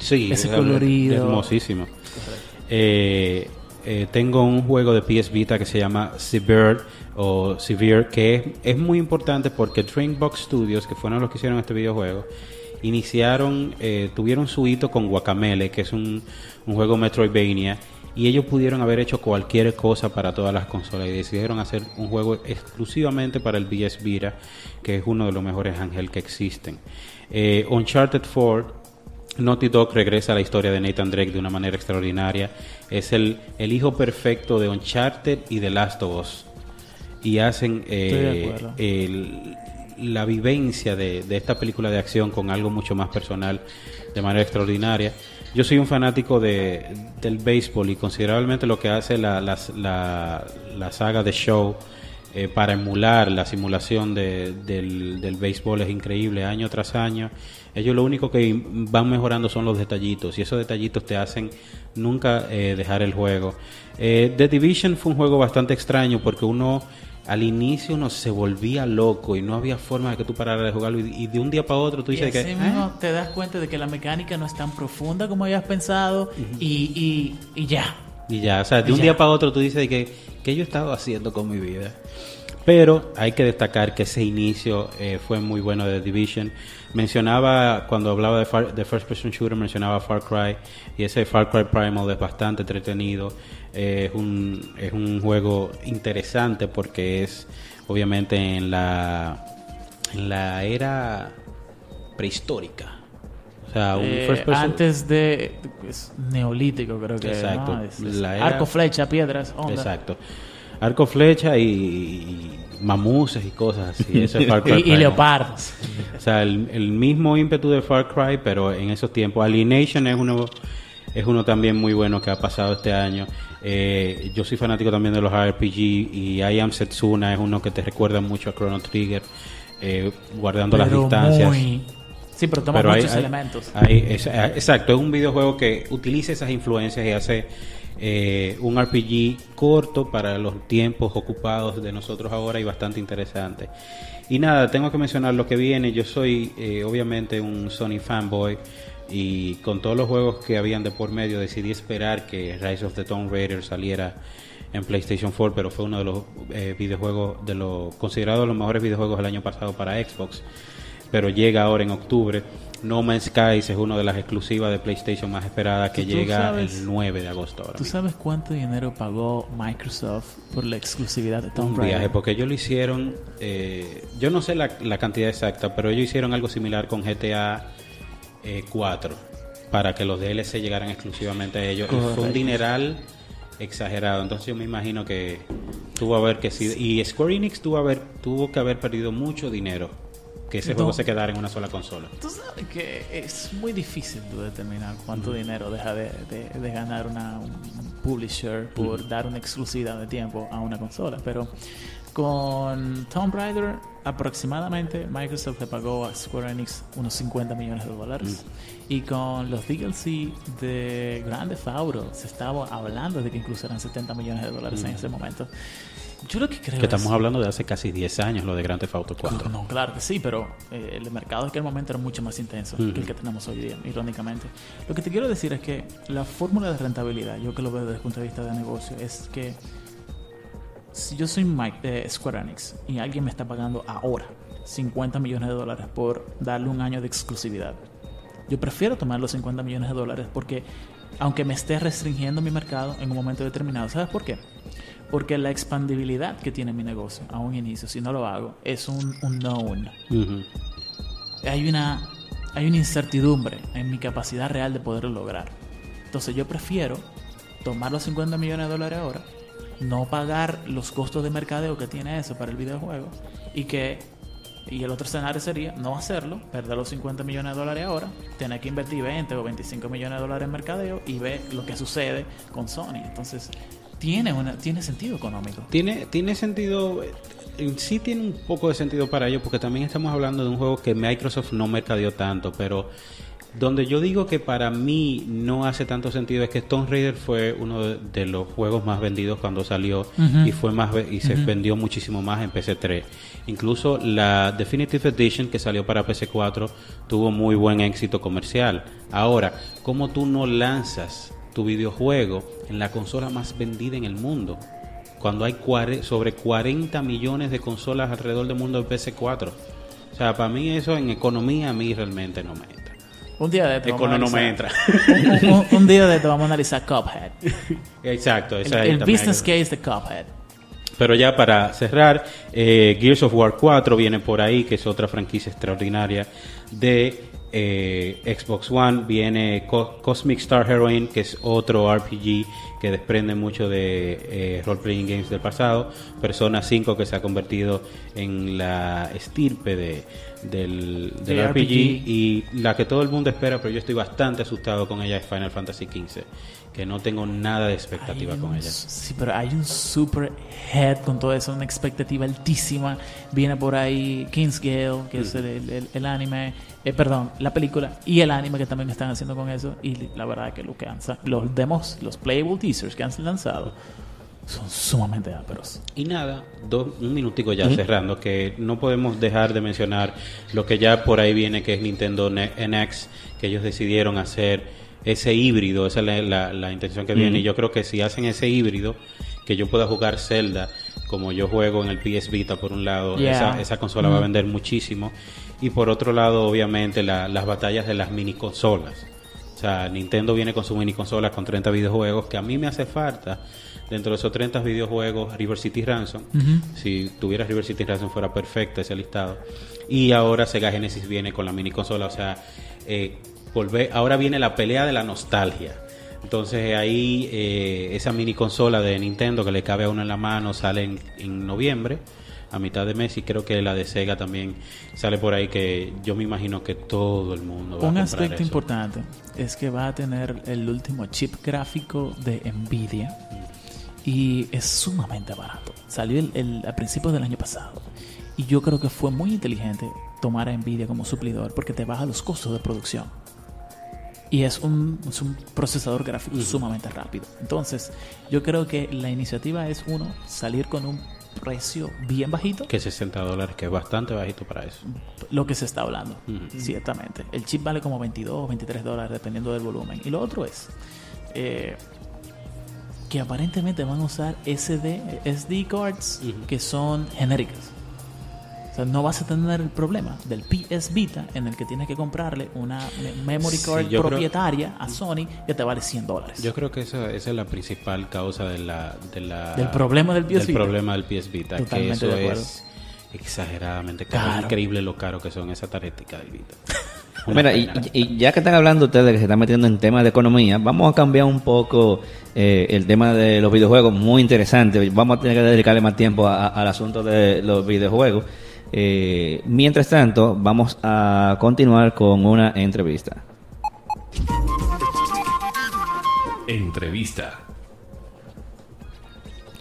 sí ese es- colorido. hermosísimo eh, eh, tengo un juego de PS Vita que se llama Severe o Severe, que es, es muy importante porque Dreambox Studios, que fueron los que hicieron este videojuego, iniciaron, eh, tuvieron su hito con Guacamele, que es un, un juego Metroidvania, y ellos pudieron haber hecho cualquier cosa para todas las consolas y decidieron hacer un juego exclusivamente para el PS Vita, que es uno de los mejores Ángel que existen. Eh, Uncharted 4 Naughty Dog regresa a la historia de Nathan Drake de una manera extraordinaria. Es el, el hijo perfecto de Uncharted y de Last of Us. Y hacen eh, el- la vivencia de, de esta película de acción con algo mucho más personal de manera extraordinaria. Yo soy un fanático de, del béisbol y considerablemente lo que hace la, la, la- la saga de Show eh, para emular la simulación de- del, del béisbol es increíble año tras año. Ellos lo único que van mejorando son los detallitos y esos detallitos te hacen nunca eh, dejar el juego. Eh, The Division fue un juego bastante extraño porque uno al inicio uno se volvía loco y no había forma de que tú pararas de jugarlo y, y de un día para otro tú Y dices así que mismo "Ah". te das cuenta de que la mecánica no es tan profunda como habías pensado y, y, y ya. Y ya, o sea, de un ya. día para otro tú dices que, ¿qué yo he estado haciendo con mi vida? Pero hay que destacar que ese inicio eh, fue muy bueno de Division. Mencionaba, cuando hablaba de, Far- de First Person Shooter, mencionaba Far Cry. Y ese Far Cry Primal es bastante entretenido. Eh, es, un, es un juego interesante porque es, obviamente, en la, en la era prehistórica. O sea, un Eh, first person- antes de es neolítico creo que Exacto. ¿no? Es- es La era- arco flecha piedras onda. Exacto. Arco, flecha y, y mamuses y cosas así. Eso es Far (laughs) Cry y, y leopardos O sea, el, el mismo ímpetu de Far Cry, pero en esos tiempos. Alienation es uno, es uno también muy bueno que ha pasado este año. Eh, yo soy fanático también de los RPG y I Am Setsuna es uno que te recuerda mucho a Chrono Trigger, eh, guardando las distancias. muy- sí pero toma Pero muchos hay- elementos hay- es- exacto, es un videojuego que utiliza esas influencias y hace eh, un RPG corto para los tiempos ocupados de nosotros ahora y bastante interesante. Y nada, tengo que mencionar lo que viene. Yo soy eh, obviamente un Sony fanboy y con todos los juegos que habían de por medio decidí esperar que Rise of the Tomb Raider saliera en PlayStation 4, pero fue uno de los eh, videojuegos de los considerados los mejores videojuegos del año pasado para Xbox pero llega ahora en octubre. No Man's Skies es una de las exclusivas de PlayStation más esperadas que ¿Tú llega sabes- el 9 de agosto ahora. ¿Tú mismo. sabes cuánto dinero pagó Microsoft por la exclusividad de Tomb Un Raider? viaje, porque ellos lo hicieron, eh, yo no sé la, la cantidad exacta, pero ellos hicieron algo similar con GTA eh, 4 para que los DLC llegaran exclusivamente a ellos. Y Fue un dineral exagerado, entonces yo me imagino que tuvo a ver que sí. Y Square Enix tuvo, a ver, tuvo que haber perdido mucho dinero que ese No. juego se quedara en una sola consola. Tú sabes que es muy difícil de determinar cuánto dinero deja de, de- de ganar una, un publisher por dar una exclusividad de tiempo a una consola, pero con Tomb Raider aproximadamente Microsoft le pagó a Square Enix unos 50 millones de dólares y con los DLC de Grand Theft Auto se estaba hablando de que incluso eran 70 millones de dólares en ese momento. Yo lo que creo Que es- estamos hablando de hace casi 10 años, lo de Grand Theft Auto 4. no, claro que sí, pero eh, el mercado en aquel momento era mucho más intenso que el que tenemos hoy día, irónicamente. Lo que te quiero decir es que la fórmula de rentabilidad, yo que lo veo desde el punto de vista de negocio, es que si yo soy Mike, eh, Square Enix y alguien me está pagando ahora 50 millones de dólares por darle un año de exclusividad, yo prefiero tomar los 50 millones de dólares porque, aunque me esté restringiendo mi mercado en un momento determinado, ¿sabes por qué? Porque la expandibilidad que tiene mi negocio a un inicio, si no lo hago, es un unknown. Ujú. Hay una, hay una incertidumbre en mi capacidad real de poderlo lograr. Entonces yo prefiero tomar los 50 millones de dólares ahora, no pagar los costos de mercadeo que tiene eso para el videojuego y que y el otro escenario sería no hacerlo, perder los 50 millones de dólares ahora, tener que invertir 20 o 25 millones de dólares en mercadeo y ver lo que sucede con Sony. Entonces, tiene una tiene sentido económico. Tiene, tiene sentido, eh, sí tiene un poco de sentido para ellos, porque también estamos hablando de un juego que Microsoft no mercadeó tanto, pero donde yo digo que para mí no hace tanto sentido es que Tomb Raider fue uno de, de los juegos más vendidos cuando salió y fue más y se vendió muchísimo más en PC3. Incluso la Definitive Edition que salió para PC4 tuvo muy buen éxito comercial. Ahora, ¿cómo tú no lanzas tu videojuego en la consola más vendida en el mundo. Cuando hay sobre 40 millones de consolas alrededor del mundo de PS4. O sea, para mí eso en economía a mí realmente no me. Un día de esto vamos a Econo no me analizar- entra. un, un- un día de esto vamos a analizar Cuphead. (laughs) Exacto. El, esa el business case de Cuphead. Pero ya para cerrar, eh, Gears of War 4 viene por ahí, que es otra franquicia extraordinaria de eh, Xbox One. Viene Co- Cosmic Star Heroine, que es otro RPG que desprende mucho de eh, role-playing games del pasado. Persona 5, que se ha convertido en la estirpe de, del, del De RPG. RPG. Y la que todo el mundo espera, pero yo estoy bastante asustado con ella, es Final Fantasy XV. Que no tengo nada de expectativa Hay con un- ella. Sí, pero hay un super head con todo eso, una expectativa altísima. Viene por ahí Kingsgale, que es el, el- el anime, eh, perdón, la película y el anime que también están haciendo con eso. Y la verdad que lo que han los demos, los playable teasers que han lanzado son sumamente ásperos. Y nada, dos, un minutico ya cerrando, que no podemos dejar de mencionar lo que ya por ahí viene, que es Nintendo NX, que ellos decidieron hacer ese híbrido, esa es la, la- la intención que viene. Y yo creo que si hacen ese híbrido, que yo pueda jugar Zelda como yo juego en el PS Vita, por un lado, Yeah. esa, esa consola va a vender muchísimo. Y por otro lado, obviamente, la- las batallas de las mini consolas. O sea, Nintendo viene con su mini consola con 30 videojuegos, que a mí me hace falta. Dentro de esos 30 videojuegos, River City Ransom. Si tuviera River City Ransom fuera perfecto ese listado. Y ahora Sega Genesis viene con la mini consola. O sea, eh, volver, ahora viene la pelea de la nostalgia. Entonces ahí eh, esa mini consola de Nintendo que le cabe a uno en la mano sale en, en noviembre, a mitad de mes, y creo que la de Sega también sale por ahí que yo me imagino que todo el mundo va a Un comprar aspecto eso. importante es que va a tener el último chip gráfico de Nvidia y es sumamente barato. Salió el, el- a principios del año pasado y yo creo que fue muy inteligente tomar a Nvidia como suplidor porque te baja los costos de producción. Y es un, es un procesador gráfico sumamente rápido. Entonces, yo creo que la iniciativa es, uno, salir con un precio bien bajito, Que 60 dólares, que es bastante bajito para eso. lo que se está hablando, ciertamente. El chip vale como 22 o 23 dólares dependiendo del volumen. Y lo otro es eh, que aparentemente van a usar SD, SD cards Ujú. que son genéricas. O sea, no vas a tener el problema del PS Vita en el que tienes que comprarle una me- memory Sí, card creo- propietaria a Sony que te vale 100 dólares. Yo creo que esa, esa es la principal causa de la, de la- Del problema del PS Vita. problema del PS Vita, que eso de acuerdo. es exageradamente caro. Es increíble lo caro que son esas tarjetas del Vita. (laughs) Mira, y, y ya que están hablando ustedes que se están metiendo en temas de economía, vamos a cambiar un poco eh, el tema de los videojuegos, muy interesante. Vamos a tener que dedicarle más tiempo a- al asunto de los videojuegos. Eh, mientras tanto, vamos a continuar con una entrevista. Entrevista.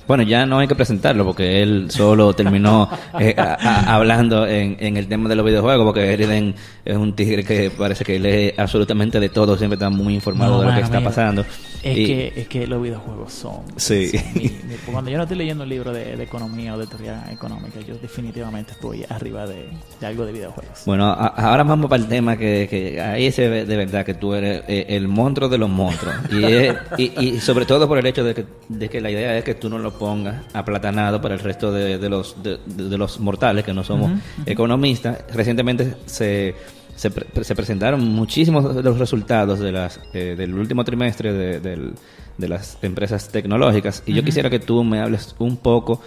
Bueno, ya no hay que presentarlo porque él solo terminó (laughs) eh, a- a- hablando en, en el tema de los videojuegos porque Eriden es un tigre que parece que lee absolutamente de todo, siempre está muy informado No, de lo que está mira, pasando. Es, Y- que, es que los videojuegos son. Sí. son mi- mi- cuando yo no estoy leyendo un libro de, de economía o de teoría económica, yo definitivamente estoy arriba de, de algo de videojuegos. Bueno, a- ahora vamos para el tema que, que ahí se ve de verdad que tú eres eh, el monstruo de los monstruos. Y, es- y, y sobre todo por el hecho de que, de que la idea es que tú no lo pongas aplatanado para el resto de, de los, de, los mortales que no somos economistas. Recientemente se, se, pre- se presentaron muchísimos de los resultados de las, eh, del último trimestre de, de las empresas tecnológicas. Y yo quisiera que tú me hables un poco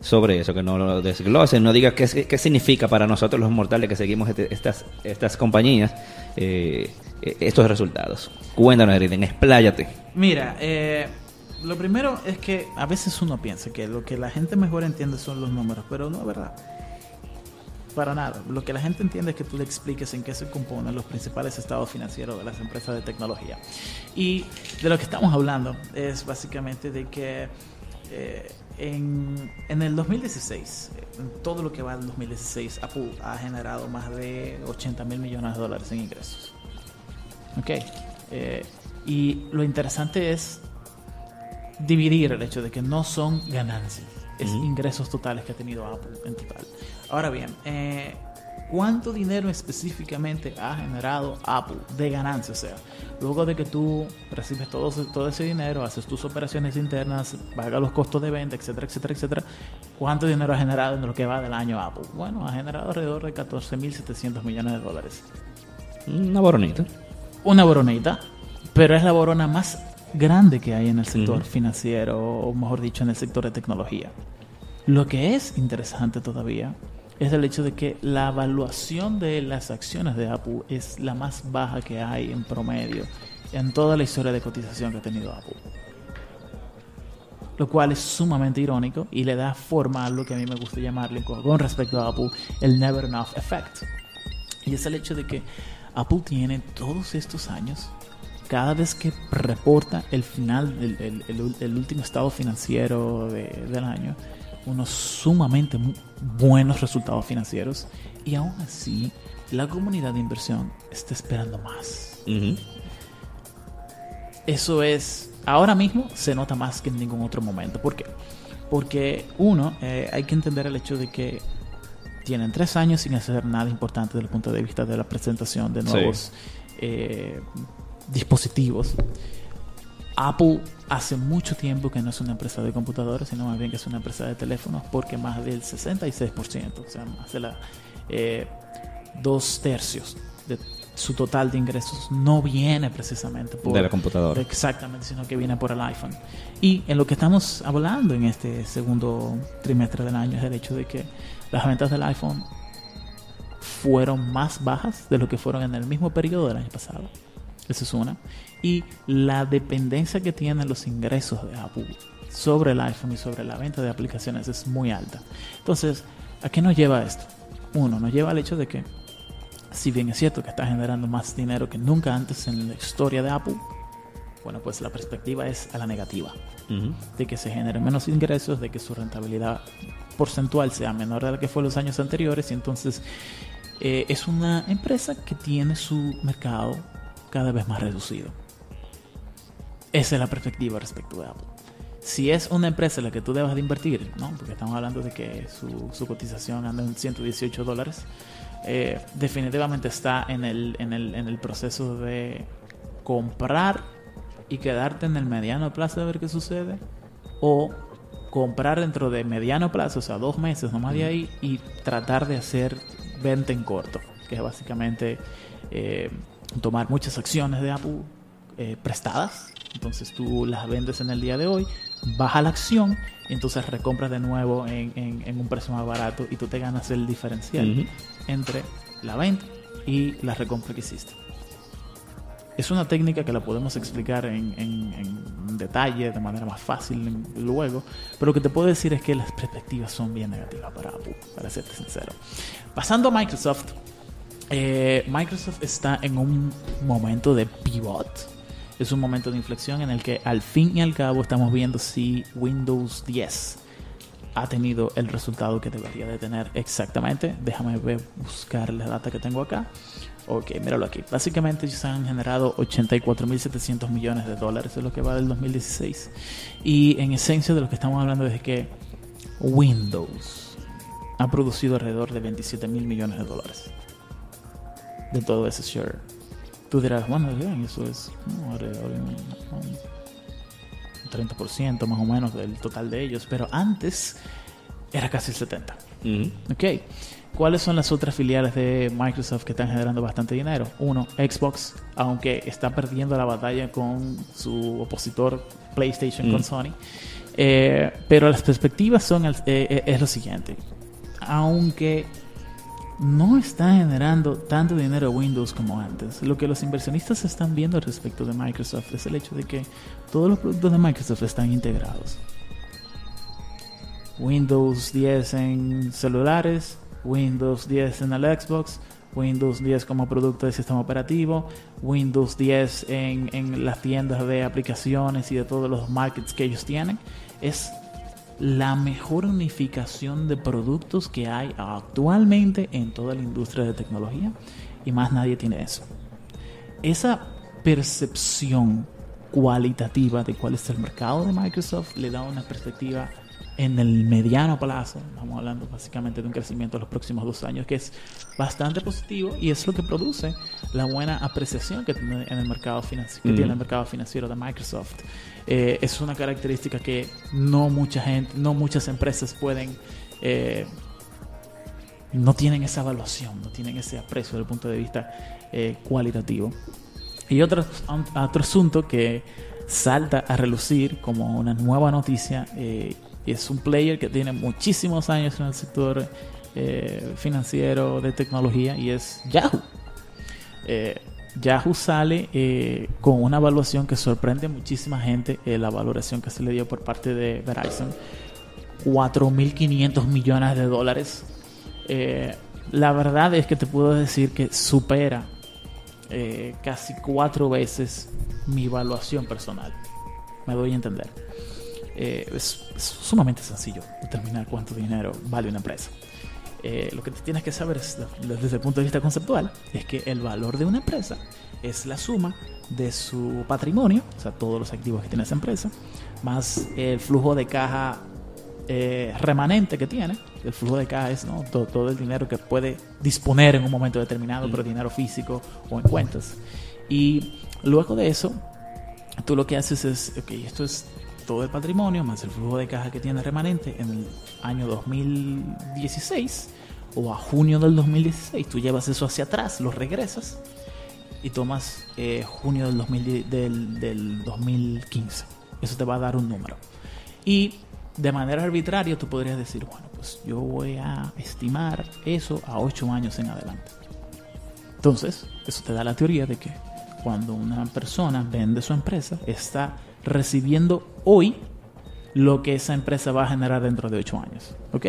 sobre eso, que no lo desgloses, no digas qué, qué significa para nosotros los mortales que seguimos este- estas, estas compañías eh, estos resultados. Cuéntanos, Eriden, expláyate. Mira, eh, lo primero es que a veces uno piensa que lo que la gente mejor entiende son los números, pero no es verdad. Para nada. Lo que la gente entiende es que tú le expliques en qué se componen los principales estados financieros de las empresas de tecnología. Y de lo que estamos hablando es básicamente de que eh, en, en el 2016, eh, en todo lo que va del 2016, Apple ha generado más de 80 mil millones de dólares en ingresos. Ok. Eh, y lo interesante es dividir el hecho de que no son ganancias, es ingresos totales que ha tenido Apple en total. Ahora bien, eh, cuánto dinero específicamente ha generado Apple de ganancia. O sea, luego de que tú recibes todo, todo ese dinero, haces tus operaciones internas, pagas los costos de venta, etcétera, etcétera, etcétera, ¿cuánto dinero ha generado en lo que va del año Apple? Bueno, ha generado alrededor de 14.700 millones de dólares. Una boronita. Una boronita, pero es la borona más grande que hay en el sector financiero, o mejor dicho, en el sector de tecnología. Lo que es interesante todavía es el hecho de que la evaluación de las acciones de Apple es la más baja que hay en promedio en toda la historia de cotización que ha tenido Apple. Lo cual es sumamente irónico y le da forma a lo que a mí me gusta llamarle con respecto a Apple el Never Enough Effect. Y es el hecho de que Apple tiene todos estos años, cada vez que reporta el final, el, último estado financiero del año, unos sumamente buenos resultados financieros y aún así la comunidad de inversión está esperando más. Eso es, ahora mismo se nota más que en ningún otro momento. ¿Por qué? Porque uno, eh, hay que entender el hecho de que tienen tres años sin hacer nada importante desde el punto de vista de la presentación de nuevos eh, dispositivos. Apple hace mucho tiempo que no es una empresa de computadores, sino más bien que es una empresa de teléfonos, porque más del 66%, o sea, más de la, eh, dos tercios de su total de ingresos no viene precisamente por de la computadora. Exactamente, sino que viene por el iPhone. Y en lo que estamos hablando en este segundo trimestre del año es el hecho de que las ventas del iPhone fueron más bajas de lo que fueron en el mismo periodo del año pasado. Esa es una. Y la dependencia que tienen los ingresos de Apple sobre el iPhone y sobre la venta de aplicaciones es muy alta. Entonces, ¿a qué nos lleva esto? Uno, nos lleva al hecho de que, si bien es cierto que está generando más dinero que nunca antes en la historia de Apple, bueno, pues la perspectiva es a la negativa. De que se generen menos ingresos, de que su rentabilidad porcentual sea menor de la que fue los años anteriores. Y entonces eh, es una empresa que tiene su mercado cada vez más reducido. Esa es la perspectiva respecto de Apple. Si es una empresa en la que tú debas de invertir, ¿no? porque estamos hablando de que su, cotización anda en 118 dólares, eh, definitivamente está en el, en, el, en el proceso de comprar y quedarte en el mediano plazo de ver qué sucede, o comprar dentro de mediano plazo, o sea, dos meses nomás de ahí, y tratar de hacer venta en corto, que es básicamente eh, tomar muchas acciones de Apple eh, prestadas. Entonces tú las vendes en el día de hoy, baja la acción y entonces recompras de nuevo en, un precio más barato y tú te ganas el diferencial entre la venta y la recompra que hiciste. Es una técnica que la podemos explicar en, en, detalle, de manera más fácil luego, pero lo que te puedo decir es que las perspectivas son bien negativas para Apple, para serte sincero. Pasando a Microsoft, eh, Microsoft está en un momento de pivot. Es un momento de inflexión en el que al fin y al cabo estamos viendo si Windows 10 ha tenido el resultado que debería de tener exactamente. Déjame ver, buscar la data que tengo acá. Ok, míralo aquí. Básicamente ellos han generado 84.700 millones de dólares, es lo que va del 2016. Y en esencia de lo que estamos hablando es que Windows ha producido alrededor de 27 mil millones de dólares de todo ese share. Tú dirás, bueno, eso es un 30% más o menos del total de ellos, pero antes era casi el 70%. Ok. ¿Cuáles son las otras filiales de Microsoft que están generando bastante dinero? Uno, Xbox, aunque está perdiendo la batalla con su opositor PlayStation con Sony. Eh, pero las perspectivas son eh, eh, es lo siguiente. Aunque no está generando tanto dinero Windows como antes. Lo que los inversionistas están viendo respecto de Microsoft es el hecho de que todos los productos de Microsoft están integrados. Windows 10 en celulares, Windows 10 en el Xbox, Windows 10 como producto de sistema operativo, Windows 10 en, las tiendas de aplicaciones y de todos los markets que ellos tienen. Es la mejor unificación de productos que hay actualmente en toda la industria de tecnología y más nadie tiene eso. Esa percepción cualitativa de cuál es el mercado de Microsoft le da una perspectiva en el mediano plazo, estamos hablando básicamente de un crecimiento en los próximos dos años, que es bastante positivo y es lo que produce la buena apreciación que tiene en el mercado financiero, que tiene el mercado financiero de Microsoft. Eh, es una característica que no mucha gente, no muchas empresas pueden eh, no tienen esa evaluación, no tienen ese aprecio desde el punto de vista eh, cualitativo. Y otro, otro asunto que salta a relucir como una nueva noticia es un player que tiene muchísimos años en el sector financiero de tecnología y es Yahoo. Yahoo sale eh, con una evaluación que sorprende a muchísima gente, eh, la valoración que se le dio por parte de Verizon, 4.500 millones de dólares. Eh, la verdad es que te puedo decir que supera eh, casi cuatro veces mi evaluación personal. Me doy a entender. Es sumamente sencillo determinar cuánto dinero vale una empresa. Eh, lo que tienes que saber es, desde el punto de vista conceptual es que el valor de una empresa es la suma de su patrimonio, o sea, todos los activos que tiene esa empresa, más el flujo de caja eh, remanente que tiene. El flujo de caja es ¿no? todo, todo el dinero que puede disponer en un momento determinado, pero dinero físico o en cuentas. Y luego de eso, tú lo que haces es, ok, esto es todo el patrimonio más el flujo de caja que tiene remanente en el año 2016 o a junio del 2016. Tú llevas eso hacia atrás, lo regresas y tomas eh, junio del, 2000 del, del 2015. Eso te va a dar un número. Y de manera arbitraria tú podrías decir, bueno, pues yo voy a estimar eso a 8 años en adelante. Entonces, eso te da la teoría de que cuando una persona vende su empresa, está recibiendo hoy lo que esa empresa va a generar dentro de 8 años. ¿Ok?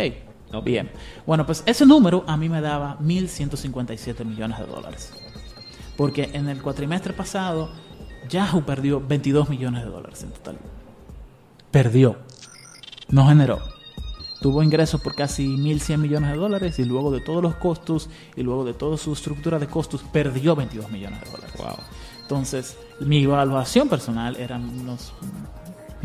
Ok. Bien. Bueno, pues ese número a mí me daba 1.157 millones de dólares. Porque en el cuatrimestre pasado, Yahoo perdió 22 millones de dólares en total. Perdió. No generó. Tuvo ingresos por casi 1.100 millones de dólares y luego de todos los costos y luego de toda su estructura de costos, perdió 22 millones de dólares. Wow. Entonces, mi evaluación personal eran unos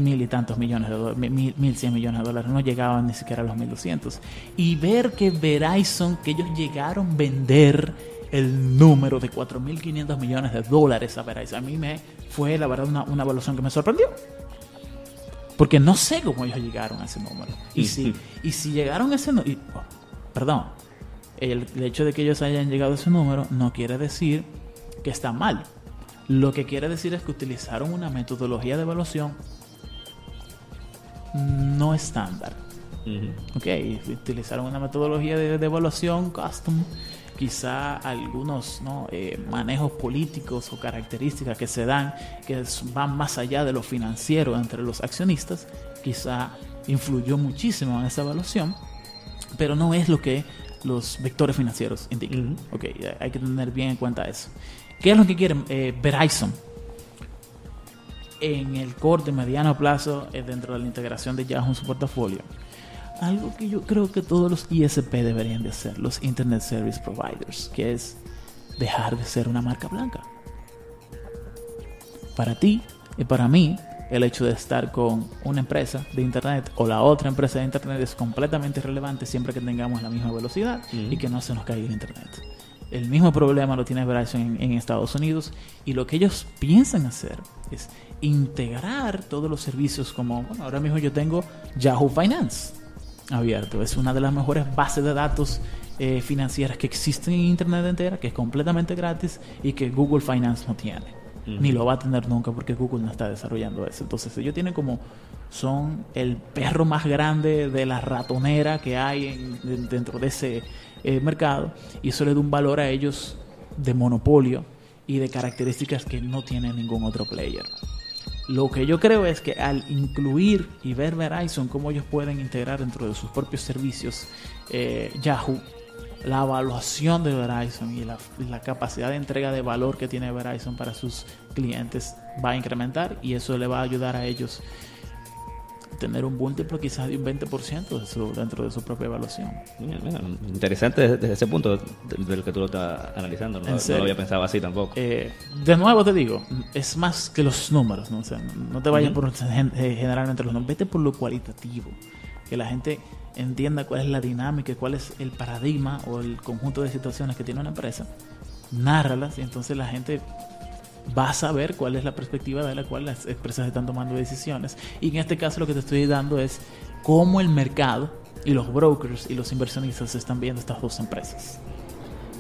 mil y tantos millones de dólares, mil, mil cien millones de dólares, no llegaban ni siquiera a los 1200. Y ver que Verizon, que ellos llegaron a vender el número de 4.500 millones de dólares a Verizon, a mí me fue la verdad una, una evaluación que me sorprendió. Porque no sé cómo ellos llegaron a ese número. Y si, y si llegaron a ese número, perdón, el, el hecho de que ellos hayan llegado a ese número no quiere decir que está mal. Lo que quiere decir es que utilizaron una metodología de evaluación no estándar. Ujú. Ok, utilizaron una metodología de, de evaluación custom. Quizá algunos ¿no? eh, manejos políticos o características que se dan que van más allá de lo financiero entre los accionistas, quizá influyó muchísimo en esa evaluación, pero no es lo que los vectores financieros indican. Ujú. Ok, hay que tener bien en cuenta eso. ¿Qué es lo que quieren eh, Verizon? En el corto y mediano plazo, eh, dentro de la integración de Yahoo en su portafolio, algo que yo creo que todos los ISP deberían de hacer, los Internet Service Providers, que es dejar de ser una marca blanca. Para ti y para mí, el hecho de estar con una empresa de Internet o la otra empresa de Internet es completamente irrelevante siempre que tengamos la misma velocidad y que no se nos caiga el Internet. El mismo problema lo tiene Verizon en, en Estados Unidos y lo que ellos piensan hacer es integrar todos los servicios como, bueno, ahora mismo yo tengo Yahoo Finance abierto. Es una de las mejores bases de datos eh, financieras que existen en Internet entera, que es completamente gratis y que Google Finance no tiene. Ni lo va a tener nunca porque Google no está desarrollando eso. Entonces ellos tienen como, son el perro más grande de la ratonera que hay en- en- dentro de ese eh, mercado y eso le da un valor a ellos de monopolio y de características que no tiene ningún otro player. Lo que yo creo es que al incluir y ver Verizon cómo ellos pueden integrar dentro de sus propios servicios eh, Yahoo, la evaluación de Verizon y la, la capacidad de entrega de valor que tiene Verizon para sus clientes va a incrementar y eso le va a ayudar a ellos a tener un múltiplo quizás de un 20% de su- dentro de su propia evaluación. Mira, mira, interesante desde, ese punto del, que tú lo estás analizando. No, lo había pensado así tampoco. Eh, de nuevo te digo, es más que los números, ¿no? O sea, no te vayas Ujú. por eh, generalmente los números, vete por lo cualitativo. que la gente entienda cuál es la dinámica, cuál es el paradigma o el conjunto de situaciones que tiene una empresa, nárralas y entonces la gente va a saber cuál es la perspectiva de la cual las empresas están tomando decisiones. Y en este caso lo que te estoy dando es cómo el mercado y los brokers y los inversionistas están viendo estas dos empresas.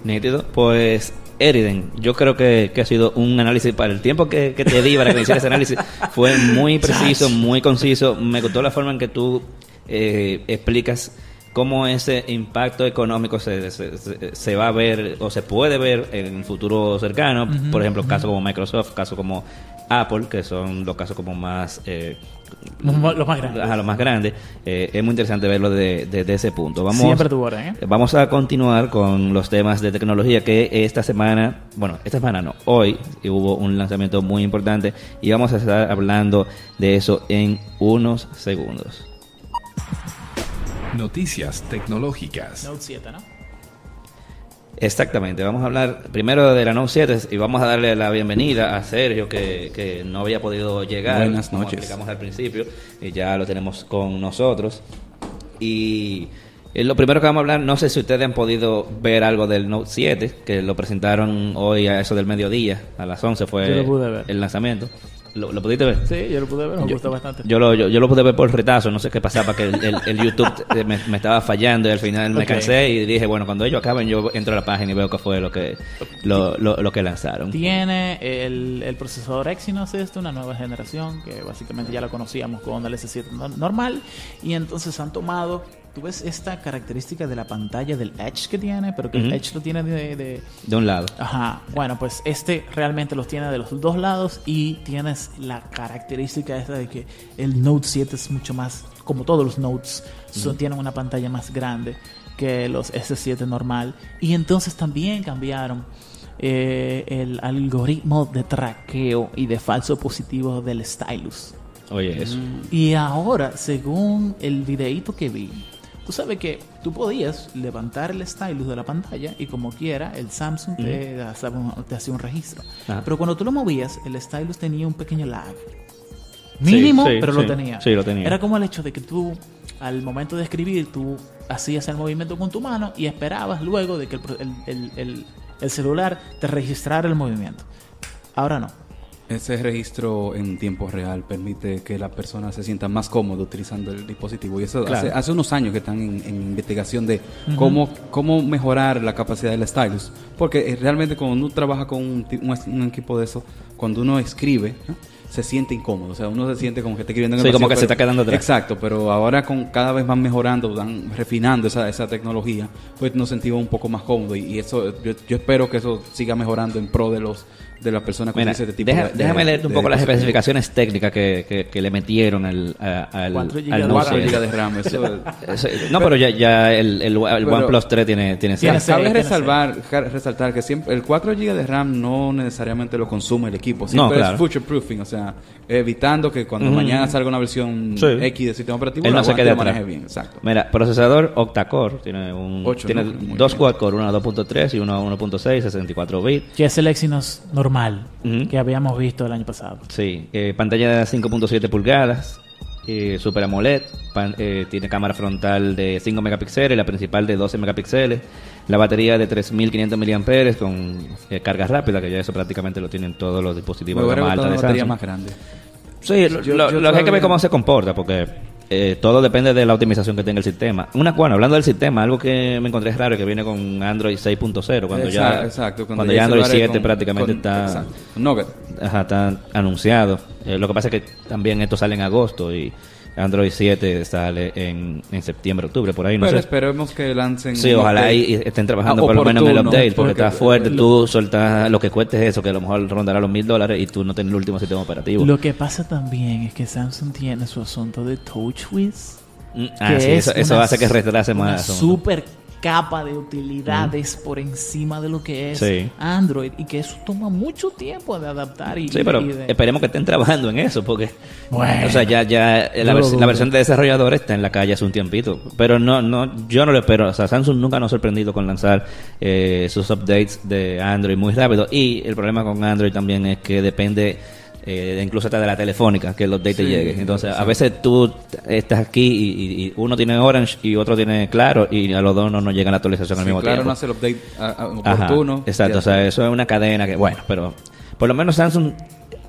Nítido. Pues, Eriden, yo creo que, que ha sido un análisis para el tiempo que, que te di para que me hicieras ese análisis. (laughs) Fue muy preciso, muy conciso. Me gustó la forma en que tú eh, explicas cómo ese impacto económico se, se, se- va a ver o se puede ver en el futuro cercano. Por ejemplo, casos como Microsoft, casos como Apple, que son los casos como más... eh, Los más grandes. Ajá, los más grandes. Eh, es muy interesante verlo de- desde ese punto. Vamos, Siempre tu orden, ¿eh? Vamos a continuar con los temas de tecnología que esta semana, bueno, esta semana no, hoy hubo un lanzamiento muy importante y vamos a estar hablando de eso en unos segundos. Noticias tecnológicas. Note 7, ¿no? Exactamente, vamos a hablar primero de la Note 7 y vamos a darle la bienvenida a Sergio que, que no había podido llegar. Buenas como noches. explicamos al principio y ya lo tenemos con nosotros. Y eh, lo primero que vamos a hablar, no sé si ustedes han podido ver algo del Note 7, que lo presentaron hoy a eso del mediodía, a las 11 fue el lanzamiento. ¿Lo, lo pudiste ver? Sí, yo lo pude ver, me Yo- gustó bastante. Yo lo, yo, yo lo pude ver por retazo, no sé qué pasaba, que el, el- el YouTube me, me estaba fallando y al final me cansé y dije, bueno, cuando ellos acaben yo entro a la página y veo qué fue lo que, lo, lo, lo que lanzaron. Tiene el, el procesador Exynos, esto, una nueva generación, que básicamente ya la conocíamos con el S7 no- normal. Y entonces han tomado, tú ves esta característica de la pantalla del Edge que tiene, pero que el. Edge lo tiene de, de- De un lado. Ajá, bueno, pues este realmente los tiene de los dos lados y tienes la característica esta de que el Note 7 es mucho más, como todos los Notes, son- tienen una pantalla más grande que los S7 normal. Y entonces también cambiaron eh, el algoritmo de traqueo y de falso positivo del stylus. Oye, eso. Y ahora, según el videíto que vi, tú sabes que tú podías levantar el stylus de la pantalla y como quiera, el Samsung te, hacía un, te hacía un registro. Ajá. Pero cuando tú lo movías, el stylus tenía un pequeño lag. Mínimo, sí, pero sí. lo tenía. Sí, lo tenía. Era como el hecho de que tú, al momento de escribir, tú hacías el movimiento con tu mano y esperabas luego de que el- el celular te registrara el movimiento. Ahora no. Ese registro en tiempo real permite que la persona se sienta más cómoda utilizando el dispositivo. Y eso Claro. hace, hace unos años que están en, en investigación de cómo, cómo mejorar la capacidad del stylus. Porque eh, realmente cuando uno trabaja con un, un, un equipo de eso, cuando uno escribe, ¿no? se siente incómodo. O sea, uno se siente como que está escribiendo en el Sí, como que se está quedando atrás. Exacto, pero ahora con cada vez van mejorando, van refinando esa, esa tecnología, pues nos sentimos un poco más cómodos. Y, y eso, yo, yo espero que eso siga mejorando en pro de los de las personas que Mira, utilizan este tipo deja- de- de- déjame leerte un de poco las especificaciones técnicas que, que, que le metieron al, al, Cuatro al gigas de Note 4 7. GB de RAM. Eso, Eso- No, pero ya, ya el, el, el Pero- OnePlus 3 tiene, tiene Tiene. Cabe tiene resalvar, resaltar que siempre el 4 GB de RAM no necesariamente lo consume el equipo. Siempre claro. es future proofing, o sea, evitando que cuando Ujú. mañana salga una versión Sí. X de sistema operativo, Él no la se quede maneje bien. Exacto. Mira, procesador octa-core, tiene, un, Ocho tiene núcleos, muy dos quad-core, uno a 2.3 y uno a 1.6, 64 bits. Que es el Exynos normal Ujú. que habíamos visto el año pasado. Sí, eh, pantalla de 5.7 pulgadas, eh, Super AMOLED, pan- eh, tiene cámara frontal de 5 megapíxeles, la principal de 12 megapíxeles, la batería de 3.500 mAh con eh, carga rápida, que ya eso prácticamente lo tienen todos los dispositivos de gama alta de una batería Samsung. más grande. Sí, lo, Yo- lo- yo lo que hay que ver cómo se comporta, porque eh, todo depende de la optimización que tenga el sistema. Una, bueno, hablando del sistema, algo que me encontré raro es que viene con Android 6.0, cuando ya, Exacto, cuando ya Android celular es 7 con- prácticamente con- está, exacto, ajá, está anunciado. Eh, lo que pasa es que también esto sale en agosto y Android 7 sale en, en septiembre, octubre, por ahí, no Pero sé. esperemos que lancen. Sí, ojalá ahí estén trabajando Ah, por lo menos en el update, porque, porque- está fuerte. Tú sueltas lo que cueste eso, que a lo mejor rondará los mil dólares y tú no tienes el último sistema operativo. Lo que pasa también es que Samsung tiene su asunto de TouchWiz. Mm, ah, que sí, es eso, hace que retrase más. super capa de utilidades por encima de lo que es Sí. Android y que eso toma mucho tiempo de adaptar y, Sí, pero y de- esperemos que estén trabajando en eso, porque Bueno. o sea, ya, ya la, vers- la versión de desarrollador está en la calle hace un tiempito, pero no, no, yo no lo espero. O sea, Samsung nunca nos ha sorprendido con lanzar eh, sus updates de Android muy rápido y el problema con Android también es que depende eh, incluso hasta de la telefónica, que el update te Sí, llegue. Entonces, a veces tú estás aquí y, uno tiene Orange y otro tiene Claro y a los dos no nos llega la actualización al mismo claro, tiempo. no hace el update ah, ah, Ajá, oportuno. exacto, o sea, eso es una cadena que, bueno, pero por lo menos Samsung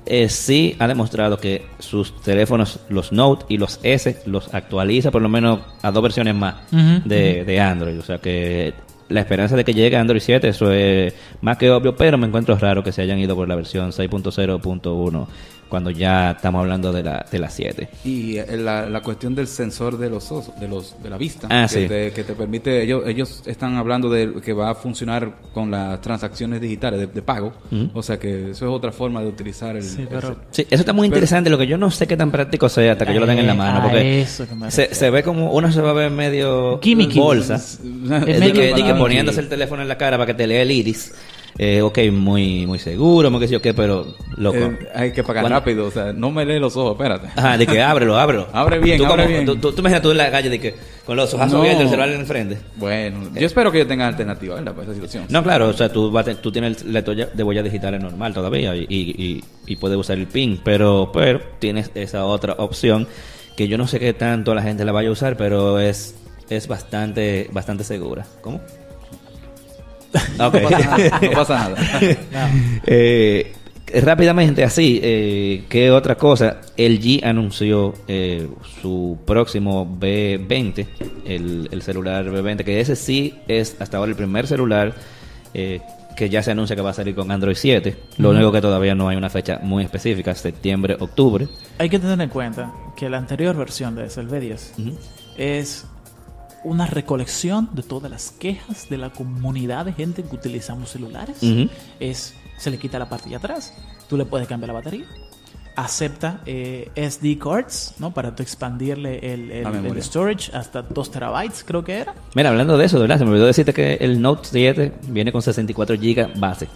eh, sí ha demostrado que sus teléfonos, los Note y los S, los actualiza por lo menos a dos versiones más de, de Android. O sea que la esperanza de que llegue Android 7, eso es más que obvio, pero me encuentro raro que se hayan ido por la versión 6.0.1 cuando ya estamos hablando de la, de la 7. Y eh, la, la cuestión del sensor de los ojos, de los de la vista, Ah, que, sí. te, que te permite, ellos ellos están hablando de que va a funcionar con las transacciones digitales de, de pago, o sea que eso es otra forma de utilizar el, Sí, pero- el- Sí, eso está muy Pero- interesante, lo que yo no sé qué tan práctico sea hasta que yo lo tenga en la Eh, mano, porque eso que se, se ve como uno se va a ver medio Gimmicky. bolsa. (laughs) Es medio que, de que poniéndose el teléfono en la cara para que te lea el iris. Eh, ok, muy muy seguro, muy que sé yo qué, pero loco. eh, hay que pagar Cuando- rápido, o sea, no me lee los ojos, espérate. Ajá, de que ábrelo, ábrelo. (laughs) Abre bien, tú abre como- bien. Tú, tú, tú imaginas tú en la calle de que con los ojos No. abiertos el celular en el frente. Bueno, yo espero que ellos tengan alternativa, ¿verdad? Para esa situación. No, claro, o sea, tú, vas tú tienes el lector ya- de huella digital normal todavía y, y, y- y puedes usar el PIN, pero, pero tienes esa otra opción que yo no sé qué tanto la gente la vaya a usar, pero es, es bastante, bastante segura. ¿Cómo? No pasa nada. No pasa nada. (laughs) Eh, rápidamente, así, eh, ¿qué otra cosa? LG anunció eh, su próximo B20, el, el celular B20, que ese sí es hasta ahora el primer celular eh, que ya se anuncia que va a salir con Android 7. Lo único que todavía no hay una fecha muy específica, septiembre, octubre. Hay que tener en cuenta que la anterior versión de ese, el B10, Ujú. es una recolección de todas las quejas de la comunidad de gente que utilizamos celulares. Es, se le quita la parte de atrás, tú le puedes cambiar la batería, acepta eh, SD cards, ¿no? Para tú expandirle el, el- memoria. storage hasta 2 terabytes, creo que era. Mira, hablando de eso, de verdad, se me olvidó decirte que el Note 7 viene con 64 GB base.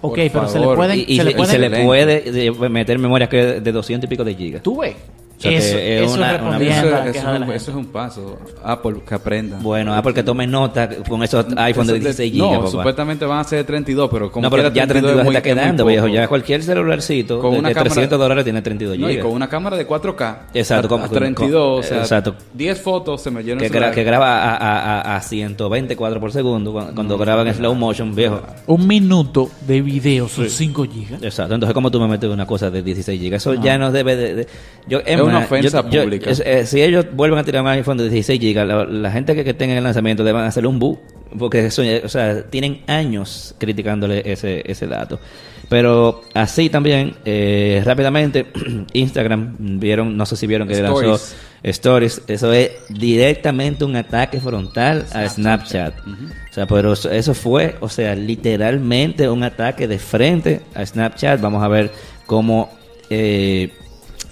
Ok, Por pero se le pueden... Y, y se le se, y pueden se le puede de- meter memoria que de 200 y pico de gigas. Tú ves. O sea, que eso, es eso una- una- Eso, de un, eso es un paso. Apple, que aprenda. Bueno, ah, porque tomen nota con esos iPhone de Eso 16 No, GB. papá. supuestamente van a ser 32, pero como no, pero ya 32 es muy- está es muy quedando, viejo. Ya cualquier celularcito Con de, una de cámara- 300 dólares tiene 32 No, y GB. con una cámara de 4K. Exacto, a- con- a con- 32, o sea, exacto. 10 fotos se me llenan que, gra- que graba a, a, a, a 120 cuadros por segundo cuando, cuando graban en slow motion, viejo. Un minuto de video son 5 gigas. Exacto, entonces como tú me metes una cosa de 16 GB, eso ya no debe de... de- yo, Es una ofensa yo- pública. es- eh, si ellos vuelven a tirar un iPhone de 16 GB, la, la gente que, que tenga el lanzamiento deben hacerle un bu, porque eso, o sea, tienen años criticándole ese, ese dato. Pero así también, eh, rápidamente, (clears throat) Instagram, vieron, no sé si vieron que lanzó Stories. Eso es directamente un ataque frontal a Snapchat. O sea, pero eso, eso fue, o sea, literalmente un ataque de frente a Snapchat. Vamos a ver cómo eh,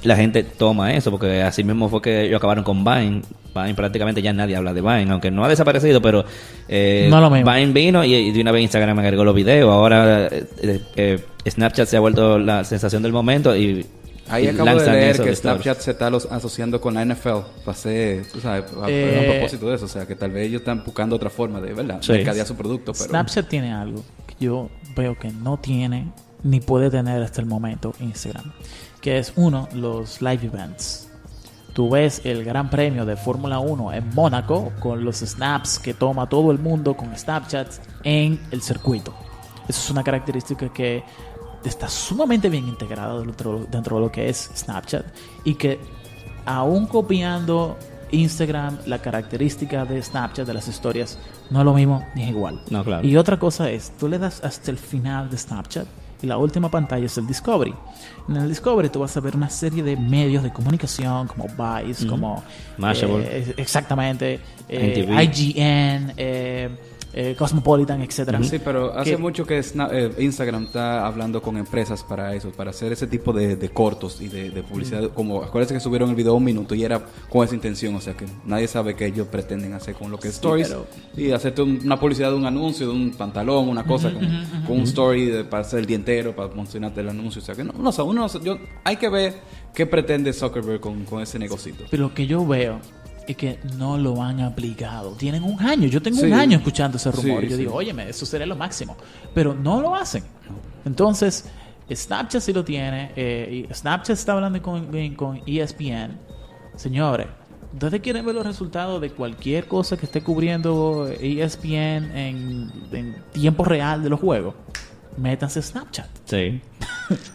la gente toma eso, porque así mismo fue que ellos acabaron con Vine. Vine prácticamente ya nadie habla de Vine, aunque no ha desaparecido, pero eh, No lo mismo. Vine vino y, y de una vez Instagram agregó los videos. Ahora eh, eh, eh, Snapchat se ha vuelto la sensación del momento y Ahí y acabo de leer que. Snapchat se está los- asociando con la NFL. Pasé, tú sabes, a, Eh, a propósito de eso. O sea, que tal vez ellos están buscando otra forma de, ¿verdad? Sí. Mercadear su producto. Pero Snapchat tiene algo que yo veo que no tiene ni puede tener hasta el momento Instagram, que es uno, los live events. Tú ves el Gran Premio de Fórmula 1 en Mónaco con los snaps que toma todo el mundo con Snapchat en el circuito. Eso es una característica que está sumamente bien integrada dentro, dentro de lo que es Snapchat y que aún copiando Instagram, la característica de Snapchat, de las historias, no es lo mismo ni es igual. No, claro. Y otra cosa es, tú le das hasta el final de Snapchat y la última pantalla es el Discovery. En el Discovery tú vas a ver una serie de medios de comunicación como Vice, como... Mashable. eh, exactamente. eh. IGN, eh, Cosmopolitan, etcétera. Sí, pero hace Que- mucho que Sna- eh, Instagram está hablando con empresas para eso, para hacer ese tipo de, de cortos y de, de publicidad. Mm. Como, acuérdense que subieron el video un minuto y era con esa intención, o sea que nadie sabe qué ellos pretenden hacer con lo que es Stories. pero- Y hacerte un- una publicidad de un anuncio, de un pantalón, una cosa, con, con un story de, para hacer el día entero, para mencionarte el anuncio. O sea que no, no sé, uno no sé, yo, hay que ver qué pretende Zuckerberg con, con ese negocito. Pero lo que yo veo es que no lo han aplicado. Tienen un año. Yo tengo Sí. un año escuchando ese rumor. Sí, yo sí. digo, óyeme, eso sería lo máximo. Pero no lo hacen. Entonces, Snapchat sí lo tiene. eh, Snapchat está hablando con, con ESPN. Señores, ¿ustedes quieren ver los resultados de cualquier cosa que esté cubriendo ESPN en, en tiempo real de los juegos? Métanse a Snapchat. Sí.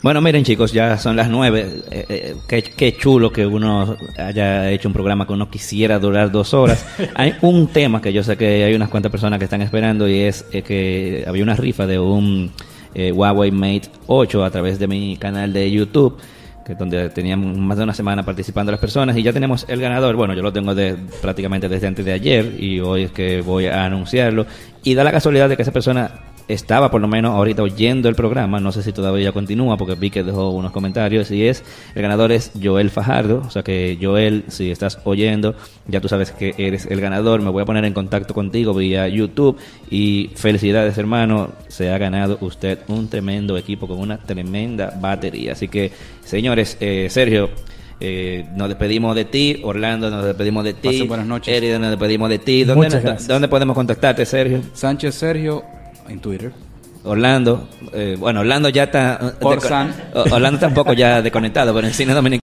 Bueno, miren chicos, ya son las nueve. Eh, eh, qué, qué chulo que uno haya hecho un programa que uno quisiera durar dos horas. (laughs) Hay un tema que yo sé que hay unas cuantas personas que están esperando y es eh, que había una rifa de un Huawei Mate 8 a través de mi canal de YouTube. Que donde teníamos más de una semana participando las personas y ya tenemos el ganador. Bueno, yo lo tengo de, prácticamente desde antes de ayer y hoy es que voy a anunciarlo. Y da la casualidad de que esa persona estaba por lo menos ahorita oyendo el programa, no sé si todavía continúa porque vi que dejó unos comentarios. Y es, el ganador es Joel Fajardo, o sea que Joel, si estás oyendo, ya tú sabes que eres el ganador, me voy a poner en contacto contigo vía YouTube. Y felicidades hermano, se ha ganado usted un tremendo equipo con una tremenda batería, así que señores, eh, Sergio, eh, nos despedimos de ti, Orlando, nos despedimos de ti, Pasen buenas noches. Erida, nos despedimos de ti, ¿dónde, nos-. ¿dónde podemos contactarte Sergio? Sánchez Sergio en Twitter. Orlando, eh, bueno, Orlando ya está. Orsan. Orlando tampoco ya desconectado, pero en cine dominicano.